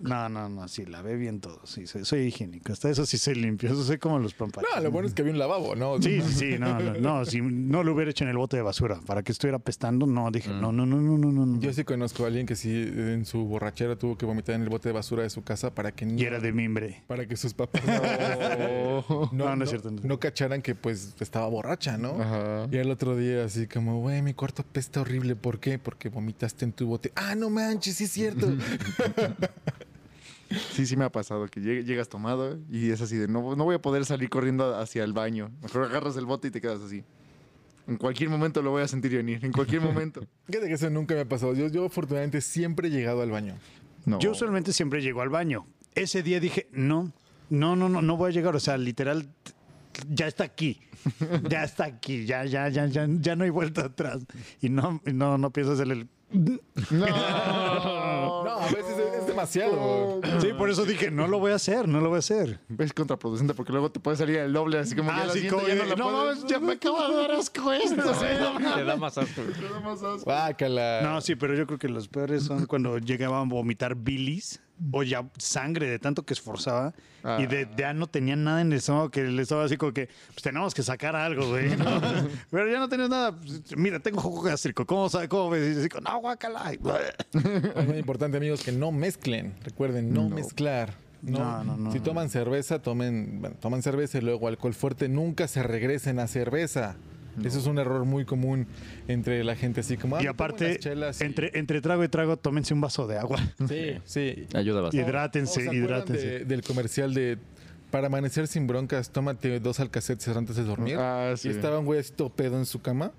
No, no, no. Sí, lavé bien todo. Sí, soy, soy higiénico. Hasta eso sí soy limpio. Eso soy como los pampachos. No, lo bueno es que había un lavabo, ¿no? Sí, sí, sí. No, no, no. Si no lo hubiera hecho en el bote de basura para que estuviera pestando, no. Dije, no, no, no, no, no, no. no. Yo sí conozco a alguien que sí en su borrachera tuvo que vomitar en el bote de basura de su casa para que Y era de mimbre. para que sus papás no, No, no cierto, no no cacharan que pues estaba borracha, ¿no? Ajá. Y el otro día así como, güey, mi cuarto pesta horrible. ¿Por qué? Porque vomitaste en tu bote. Ah, no manches, sí es cierto. Sí, sí me ha pasado que lleg- llegas tomado y es así de no, no voy a poder salir corriendo hacia el baño. Mejor agarras el bote y te quedas así. En cualquier momento lo voy a sentir venir, en cualquier momento. Fíjate que eso nunca me ha pasado. Yo, yo afortunadamente siempre he llegado al baño. No. Yo usualmente siempre llego al baño. Ese día dije, no, no, no, no, no voy a llegar. O sea, literal, ya está aquí. Ya está aquí. Ya, ya, ya, ya, ya no hay vuelta atrás. Y no, no, no pienso hacerle el... No, a veces es, es demasiado. Sí, por eso dije, no lo voy a hacer, no lo voy a hacer. Es contraproducente porque luego te puede salir el doble, así como ya Ah, sí, como ya no la no mames, ya me acabo de dar asco esto. Te da más asco. Te da más asco. Guácala. No, sí, pero yo creo que los peores son cuando llegaban a vomitar bilis o ya sangre de tanto que esforzaba y de, ya no tenía nada en el estómago que le estaba así como que pues tenemos que sacar algo, güey. ¿no? pero ya no tenías nada. Pues, Mira, tengo jugo gástrico. ¿Cómo, sabe- cómo ves? Y así como, no, guacala. Es muy importante, amigos, que no mezclen. Recuerden, no, mezclar. No, No, no, no, si toman cerveza, tomen, bueno, toman cerveza y luego alcohol fuerte, nunca se regresen a cerveza. Eso es un error muy común entre la gente, así como. ah, Y aparte, unas chelas y- entre, entre trago y trago, tómense un vaso de agua. Sí, sí. Ayuda bastante. Hidrátense, ¿O se acuerdan hidrátense. de- del comercial de para amanecer sin broncas, tómate dos alcacetes antes de dormir. Ah, sí. Y estaba un güey así todo pedo en su cama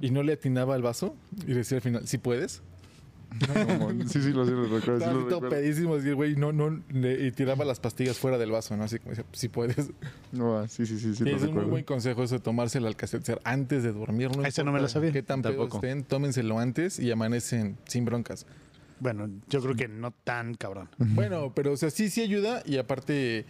y no le atinaba al vaso y decía al final, ¿sí puedes? Sí, sí, lo, sí, lo recuerdo. sí Estaba lo recuerdo. pedísimo güey no, no, le- y tiraba las pastillas fuera del vaso, ¿no? Así como decía, ¿sí puedes? No, ah, sí, sí, sí, sí, Sí, lo es un muy buen consejo eso de tomarse el alcaceter antes de dormir. No Ese no me lo sabía. Qué tan Tampoco. estén, tómenselo antes y amanecen sin broncas. Bueno, yo creo que no tan cabrón. Bueno, pero o sea, sí, sí ayuda y aparte,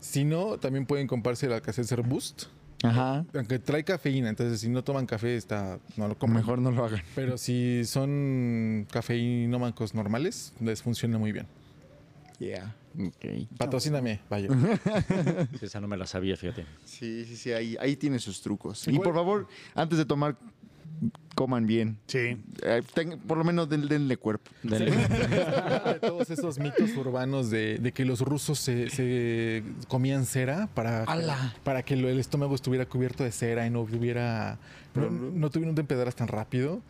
si no, también pueden comprarse el Alka-Seltzer Boost. Ajá. Aunque trae cafeína, entonces si no toman café, está, no lo compren. Mejor no lo hagan. Pero si son cafeinómancos normales, les funciona muy bien. Yeah. Ok. Patrocíname, vaya. Esa no me la sabía, fíjate. Sí, sí, sí, ahí, ahí tiene sus trucos. ¿Y por favor, antes de tomar, coman bien. Sí. Eh, ten- por lo menos den- denle cuerpo. Denle. de todos esos mitos urbanos de, de que los rusos se, se comían cera para, para que el estómago estuviera cubierto de cera y no hubiera no, no tuvieran de tan rápido.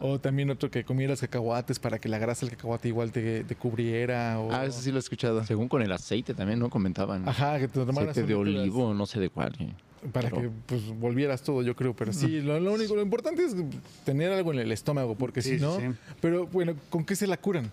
O también otro que comieras cacahuates para que la grasa del cacahuate igual te, te cubriera. O, Ah, eso sí lo he escuchado. Según con el aceite también, ¿no? Comentaban. Ajá, que te tomaras aceite de olivo, no sé de cuál. eh. Para Pero- que pues volvieras todo, yo creo. Pero sí, lo, lo único, lo importante es tener algo en el estómago, porque Sí, si no. sí. Pero bueno, ¿con qué se la curan?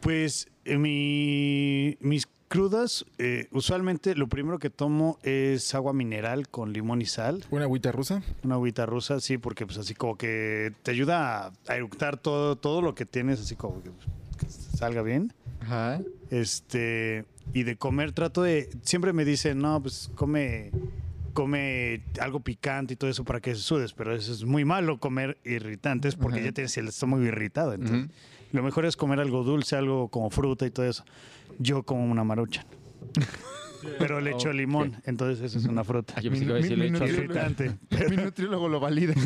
Pues eh, mi- mis crudas, eh, usualmente lo primero que tomo es agua mineral con limón y sal. ¿Una agüita rusa? Una agüita rusa, sí, porque pues así como que te ayuda a, a eructar todo, todo lo que tienes, así como que, que salga bien. Ajá. Este, y de comer trato de, siempre me dicen, no, pues come, come algo picante y todo eso para que sudes, pero eso es muy malo comer irritantes porque Ajá. ya tienes el estómago irritado. Entonces, lo mejor es comer algo dulce, algo como fruta y todo eso. Yo como una maruchan. Pero le echo limón, entonces eso es una fruta. Yo pensé que iba a Mi- decir mi- mi-. Irritante. Mi nutriólogo lo valida.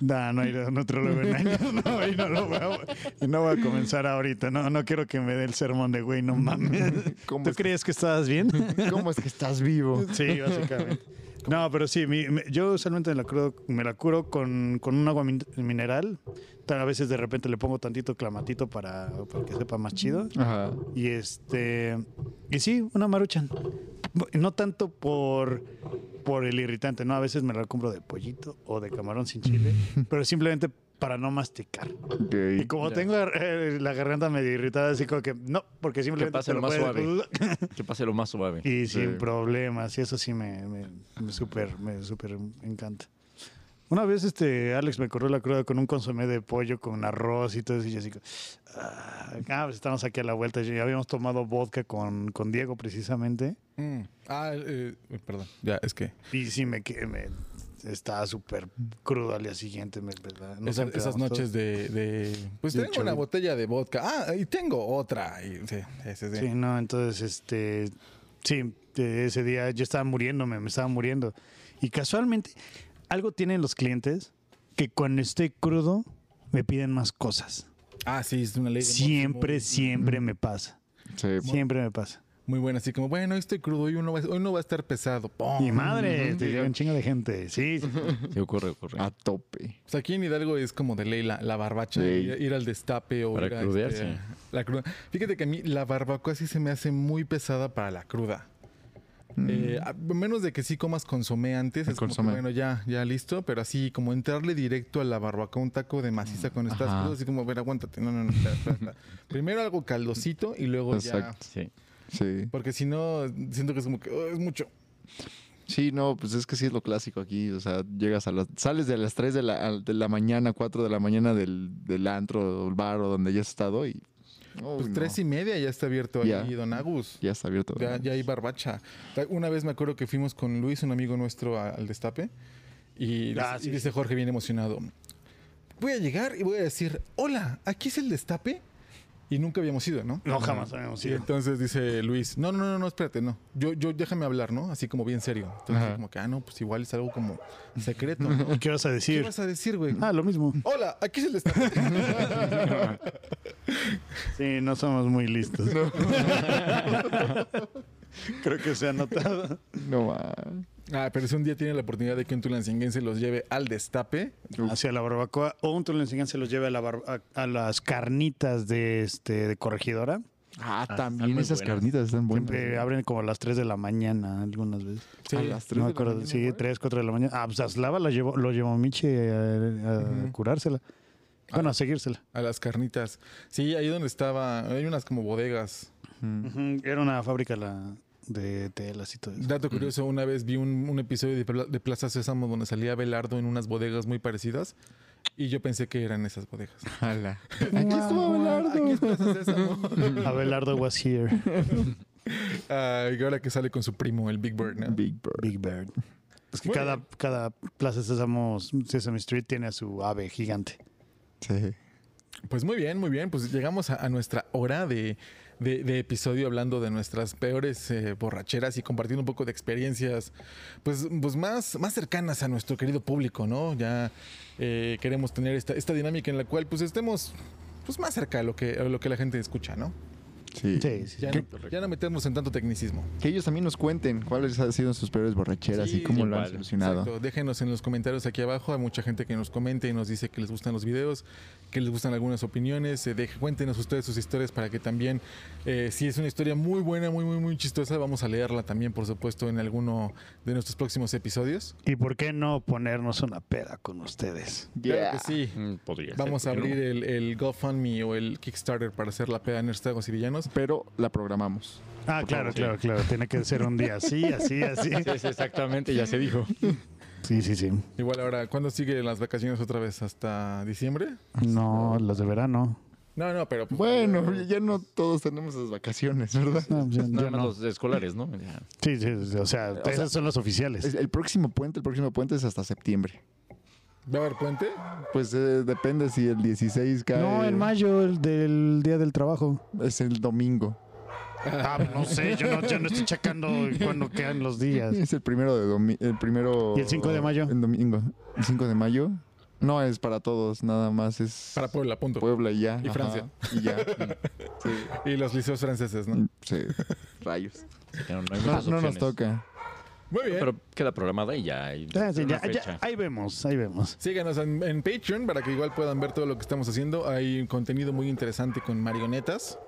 No, no hay nutrólogo en años. No, y no, lo voy a, y no voy a comenzar ahorita. No, no quiero que me dé el sermón de güey, no mames. ¿Cómo ¿Tú es que- creías que estabas bien? ¿Cómo es que estás vivo? Sí, básicamente. No, pero sí, mi- yo usualmente me la curo, me la curo con, con un agua min- mineral. A veces de repente le pongo tantito clamatito para, para que sepa más chido. Ajá. Y este. Y sí, una maruchan. No tanto por, por el irritante, ¿no? A veces me la compro de pollito o de camarón sin chile, pero simplemente para no masticar. Y como tengo eh, la garganta medio irritada, así como que no, porque simplemente pase te lo más puedes- Que pase lo más suave. Y sin problemas, y eso sí me, me, me súper me súper encanta. Una vez este Alex me corrió la cruda con un consomé de pollo con arroz y todo eso. Y yo así, ah, ah, pues estamos aquí a la vuelta. Ya habíamos tomado vodka con, con Diego precisamente. Mm. Ah, eh, perdón. Ya, es que Y sí, me, que- me estaba súper crudo al día siguiente. me- ¿verdad? Nos esas, noches de, de- Pues De tengo una botella de vodka. Ah, y tengo otra. Y, sí, ese, sí. Sí, no, entonces, este, sí, de ese día yo estaba muriéndome, me estaba muriendo. Y casualmente, algo tienen los clientes que cuando estoy crudo me piden más cosas. Ah, sí, es una ley. de Siempre, muy- siempre me pasa. Sí. Siempre me pasa. Muy buena, así como, bueno, hoy estoy crudo, hoy no va, hoy no va a estar pesado. ¡Pum! Mi madre, te llega un chingo de gente. Sí, sí. Sí, ocurre, ocurre. A tope. Pues aquí en Hidalgo es como de ley la, la barbacha, Sí. ir, ir al destape o Para ir a, crudearse. este, la cruda. Fíjate que a mí la barbacoa sí se me hace muy pesada para la cruda. Eh, a menos de que sí comas consomé antes, El es como que, consomé. bueno, ya, ya listo, pero así como entrarle directo a la barbacoa, un taco de maciza estás Ajá. crudo, así como, a ver, aguántate, no, no, no, espera, espera, espera. Primero algo caldosito y luego ya. Sí. Sí. porque si no, siento que es como que oh, es mucho. Sí, no, pues es que sí es lo clásico aquí. O sea, llegas a las. Sales de las 3 de la, de la mañana, 4 de la mañana del, del antro, el bar o donde ya has estado y. Uy, Pues no, tres y media ya está abierto Ya. ahí, Don Agus. Ya está abierto. Ya, ya hay barbacha. Una vez me acuerdo que fuimos con Luis, un amigo nuestro, al destape. Y, Ah, dice- sí, y dice Jorge bien emocionado. Voy a llegar y voy a decir, hola, ¿aquí es el destape? Y nunca habíamos ido, ¿no? No, jamás habíamos Y ido. entonces dice Luis, no, no, no, no, espérate, no. Yo, yo déjame hablar, ¿no? Así como bien serio. Entonces, Ajá. como que, ah, no, pues igual es algo como secreto, ¿no? ¿Qué vas a ¿Qué decir? vas a decir, güey? Ah, lo mismo. Hola, aquí es el destape. Sí, no somos muy listos. Creo que se ha notado. No, ma. Ah, pero si un día tiene la oportunidad de que un tulancinguense los lleve al destape, Hacia la barbacoa. O un tulensingan se los lleva a, la bar- a, a las carnitas de, este, de corregidora. Ah, están también esas buenas. carnitas están buenas. Siempre abren como a las 3 de la mañana algunas veces. sí, A las 3 No me de la acuerdo. mañana, Sí, güey. 3, 4 de la mañana. Ah, pues a Slava la llevó, lo llevó Michi a, a curársela. Bueno, a seguírsela. a las carnitas. Sí, ahí donde estaba, hay unas como bodegas. Era una fábrica la, de telas y todo eso. Dato curioso, una vez vi un, un episodio de, Pla- de Plaza Sésamo donde salía Belardo en unas bodegas muy parecidas y yo pensé que eran esas bodegas. Jala. Aquí estuvo Abelardo. Aquí es Plaza Sésamo. Abelardo was here. Ah, y ahora que sale con su primo, el Big Bird, ¿no? Big Bird. Big Bird. Es que cada, cada Plaza Sésamo, Sesame Street tiene a su ave gigante. Sí. Pues muy bien, muy bien. Pues llegamos a, a nuestra hora de, de- episodio hablando de nuestras peores eh, borracheras y compartiendo un poco de experiencias pues, pues más, más cercanas a nuestro querido público, ¿no? Ya eh, queremos tener esta, esta dinámica en la cual pues estemos pues más cerca de lo que, a lo que la gente escucha, ¿no? Sí. Sí, sí. Ya, no, ya no metemos en tanto tecnicismo. Que ellos también nos cuenten cuáles han sido sus peores borracheras Sí, y cómo lo han solucionado. Exacto. Déjenos en los comentarios aquí abajo. Hay mucha gente que nos comenta y nos dice que les gustan los videos, que les gustan algunas opiniones. Eh, deje- cuéntenos ustedes sus historias para que también, eh, si es una historia muy buena, muy, muy, muy chistosa, vamos a leerla también, por supuesto, en alguno de nuestros próximos episodios. ¿Y por qué no ponernos una peda con ustedes? Yeah. Claro que sí. Mm, Podría Vamos a ser, ¿por qué abrir el, el GoFundMe o el Kickstarter para hacer la peda Nerds Tragos y Villanos. Pero la programamos. Ah, claro, claro, claro. Tiene que ser un día así, así, así. no? Sí, sí, exactamente, ya se dijo. Sí, sí, sí. Igual ahora, ¿cuándo sigue las vacaciones otra vez? ¿Hasta diciembre? No, los de verano. No, no, pero... pues, Bueno, ya no todos tenemos esas vacaciones, ¿verdad? No, yo- yo Nada más no. los escolares, ¿no? Ya. Sí, sí, sí, o sea, sea, esos son los oficiales. Es- El próximo puente, el próximo puente es hasta septiembre. ¿Va a haber puente? Pues eh, depende si el 16 cae. No, en mayo, el del Día del Trabajo. Es el domingo. Ah, no sé, yo no, yo no estoy checando cuándo quedan los días. Es el primero de domi- el primero. ¿Y el 5 de mayo? El domingo. El 5 de mayo. No es para todos, nada más es Para Puebla, punto. Puebla y ya. Y Ajá, Francia. Y ya. sí. Y los liceos franceses, ¿no? sí. Rayos. Sí, que no, nos toca. Muy bien. Pero queda programada y ya hay Ah, sí, una ya, ya, fecha. ahí vemos, ahí vemos. Síganos en, en Patreon para que igual puedan ver todo lo que estamos haciendo. Hay un contenido muy interesante con marionetas.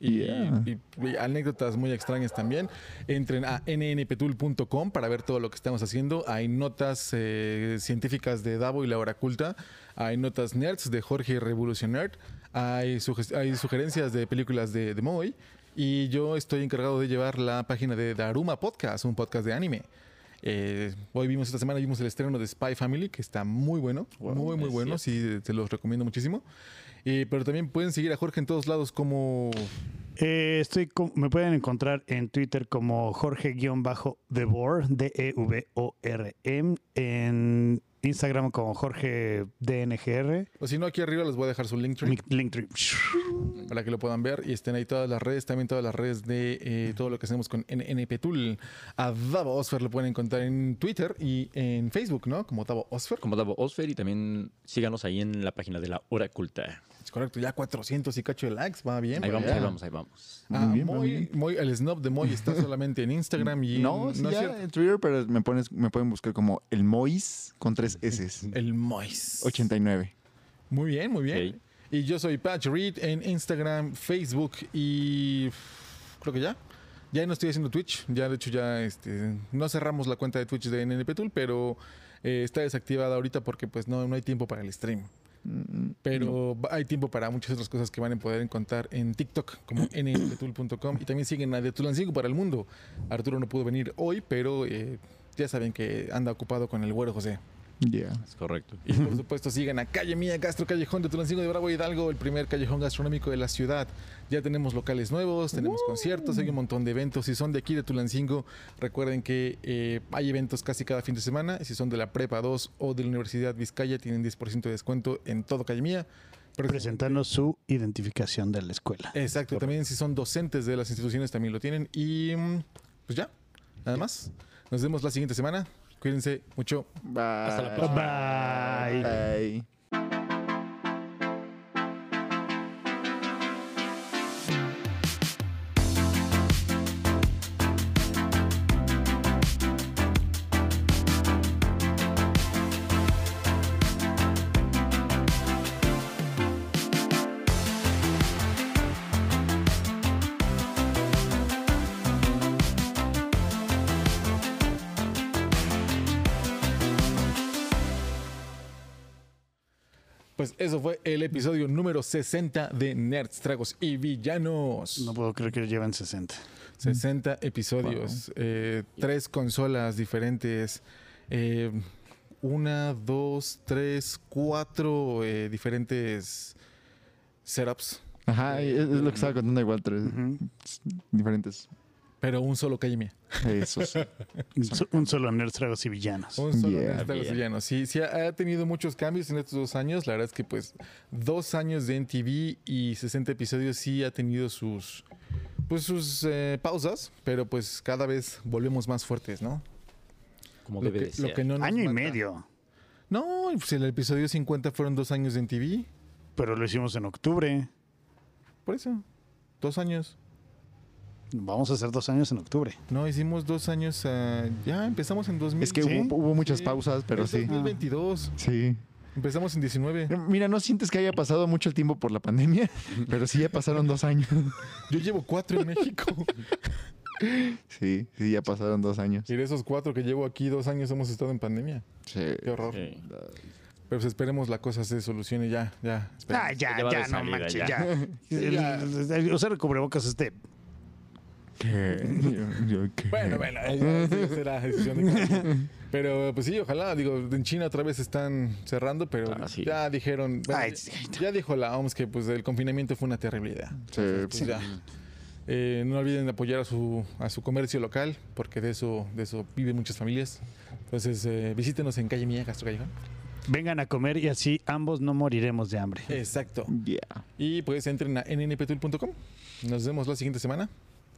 Y, Yeah. y- y anécdotas muy extrañas también. Entren a nnpetul.com para ver todo lo que estamos haciendo. Hay notas eh, científicas de Davo y la hora culta. Hay notas nerds de Jorge Revolucionar. Hay, suge- hay sugerencias de películas de, de Moy. Y yo estoy encargado de llevar la página de Daruma Podcast, un podcast de anime. Eh, hoy vimos esta semana vimos el estreno de Spy Family, que está muy bueno, Wow, muy, muy bueno. Sí, te los recomiendo muchísimo. Eh, pero también pueden seguir a Jorge en todos lados como Eh, estoy con- me pueden encontrar en Twitter como Jorge-Devor, D-E-V-O-R-M, en Instagram como Jorge DNGR, O si no, aquí arriba les voy a dejar su link para que lo puedan ver y estén ahí todas las redes, también todas las redes de eh, todo lo que hacemos con NNP Tool. A Davo Osfer lo pueden encontrar en Twitter y en Facebook, ¿no? Como Davo Osfer. Como Davo Osfer y también síganos ahí en la página de la Hora Culta. Es correcto, ya 400 y cacho de likes, va bien. Ahí va vamos, ahí vamos, ahí vamos. Ah, Muy bien, muy Moy- bien. Moy- el snob de Moy está solamente en Instagram y No, en, sí, ¿no es ya cierto? en Twitter, pero me, pones, me pueden buscar como el Mois con tres S. el Mois. 89. Muy bien, muy bien. Y yo soy Patch Reed en Instagram, Facebook y creo que ya. Ya no estoy haciendo Twitch. Ya de hecho ya este, no cerramos la cuenta de Twitch de NNP Tool, pero eh, está desactivada ahorita porque pues no, no hay tiempo para el stream. Pero hay tiempo para muchas otras cosas que van a poder encontrar en TikTok como nnptool.com y también siguen a de Tulancingo para el mundo. Arturo no pudo venir hoy, pero eh, ya saben que anda ocupado con el güero José. Yeah. Es correcto. Y por supuesto sigan a Calle Mía Gastro Callejón de Tulancingo de Bravo Hidalgo, el primer callejón gastronómico de la ciudad. Ya tenemos locales nuevos, tenemos conciertos, hay un montón de eventos. Si son de aquí de Tulancingo, recuerden que eh, hay eventos casi cada fin de semana. Si son de la Prepa 2 o de la Universidad Vizcaya, tienen 10% de descuento en todo Calle Mía. Pero- presentando su identificación de la escuela. Exacto, también si son docentes de las instituciones también lo tienen. Y mm, pues ya, nada más. Nos vemos la siguiente semana. Cuídense mucho. Bye. Hasta la próxima. Bye. Bye. Pues eso fue el episodio número 60 de Nerds, Tragos y Villanos. No puedo creer que llevan 60. 60 episodios, eh, tres consolas diferentes, eh, una, dos, tres, cuatro eh, diferentes setups, Ajá, es, lo que estaba contando igual, tres diferentes. Pero un solo calle mía. Eso sí. Un so- Un solo nerds, tragos y villanos. Un solo Yeah. Nerds, Tragos y Bien. Villanos. Sí, sí, ha, tenido muchos cambios en estos dos años. La verdad es que pues dos años de NTV y 60 episodios sí ha tenido sus pues sus eh, pausas, pero pues cada vez volvemos más fuertes, ¿no? Como Lo debe que, de ser. lo que no Año y mata- medio. No, pues el episodio 50 fueron dos años de NTV. Pero lo hicimos en octubre. Por eso. Dos años. Vamos a hacer dos años en octubre. No, hicimos dos años. ah, ya empezamos en 2000. Es que Sí. hubo, hubo muchas Sí. pausas, pero Es sí. 2022. Sí. Empezamos en 19. Mira, no sientes que haya pasado mucho el tiempo por la pandemia, pero sí ya pasaron dos años. Yo llevo cuatro en México. Sí, sí, ya pasaron dos años. y de esos cuatro que llevo aquí, dos años hemos estado en pandemia. Sí. Qué horror. Sí. Pero pues esperemos la cosa se solucione ya. Ya. Ah, ya, Ya no manches, ya. ya. Sí, El- el- Usar el cubrebocas este. ¿Qué? Yo- yo qué. Bueno, bueno, eso será decisión de. Pero pues sí, ojalá, digo, en China otra vez están cerrando, pero Ah, sí. ya dijeron, bueno, Ay, ya, ya dijo la OMS que pues el confinamiento fue una terrible idea. Sí, Pues, ya. Eh, no olviden apoyar a su, a su comercio local, porque de eso, de eso viven muchas familias. Entonces, eh, visítenos en Calle Mía, Castro Callejón. Vengan a comer y así ambos no moriremos de hambre. Exacto. Yeah. Y pues entren a nnptool.com. Nos vemos la siguiente semana.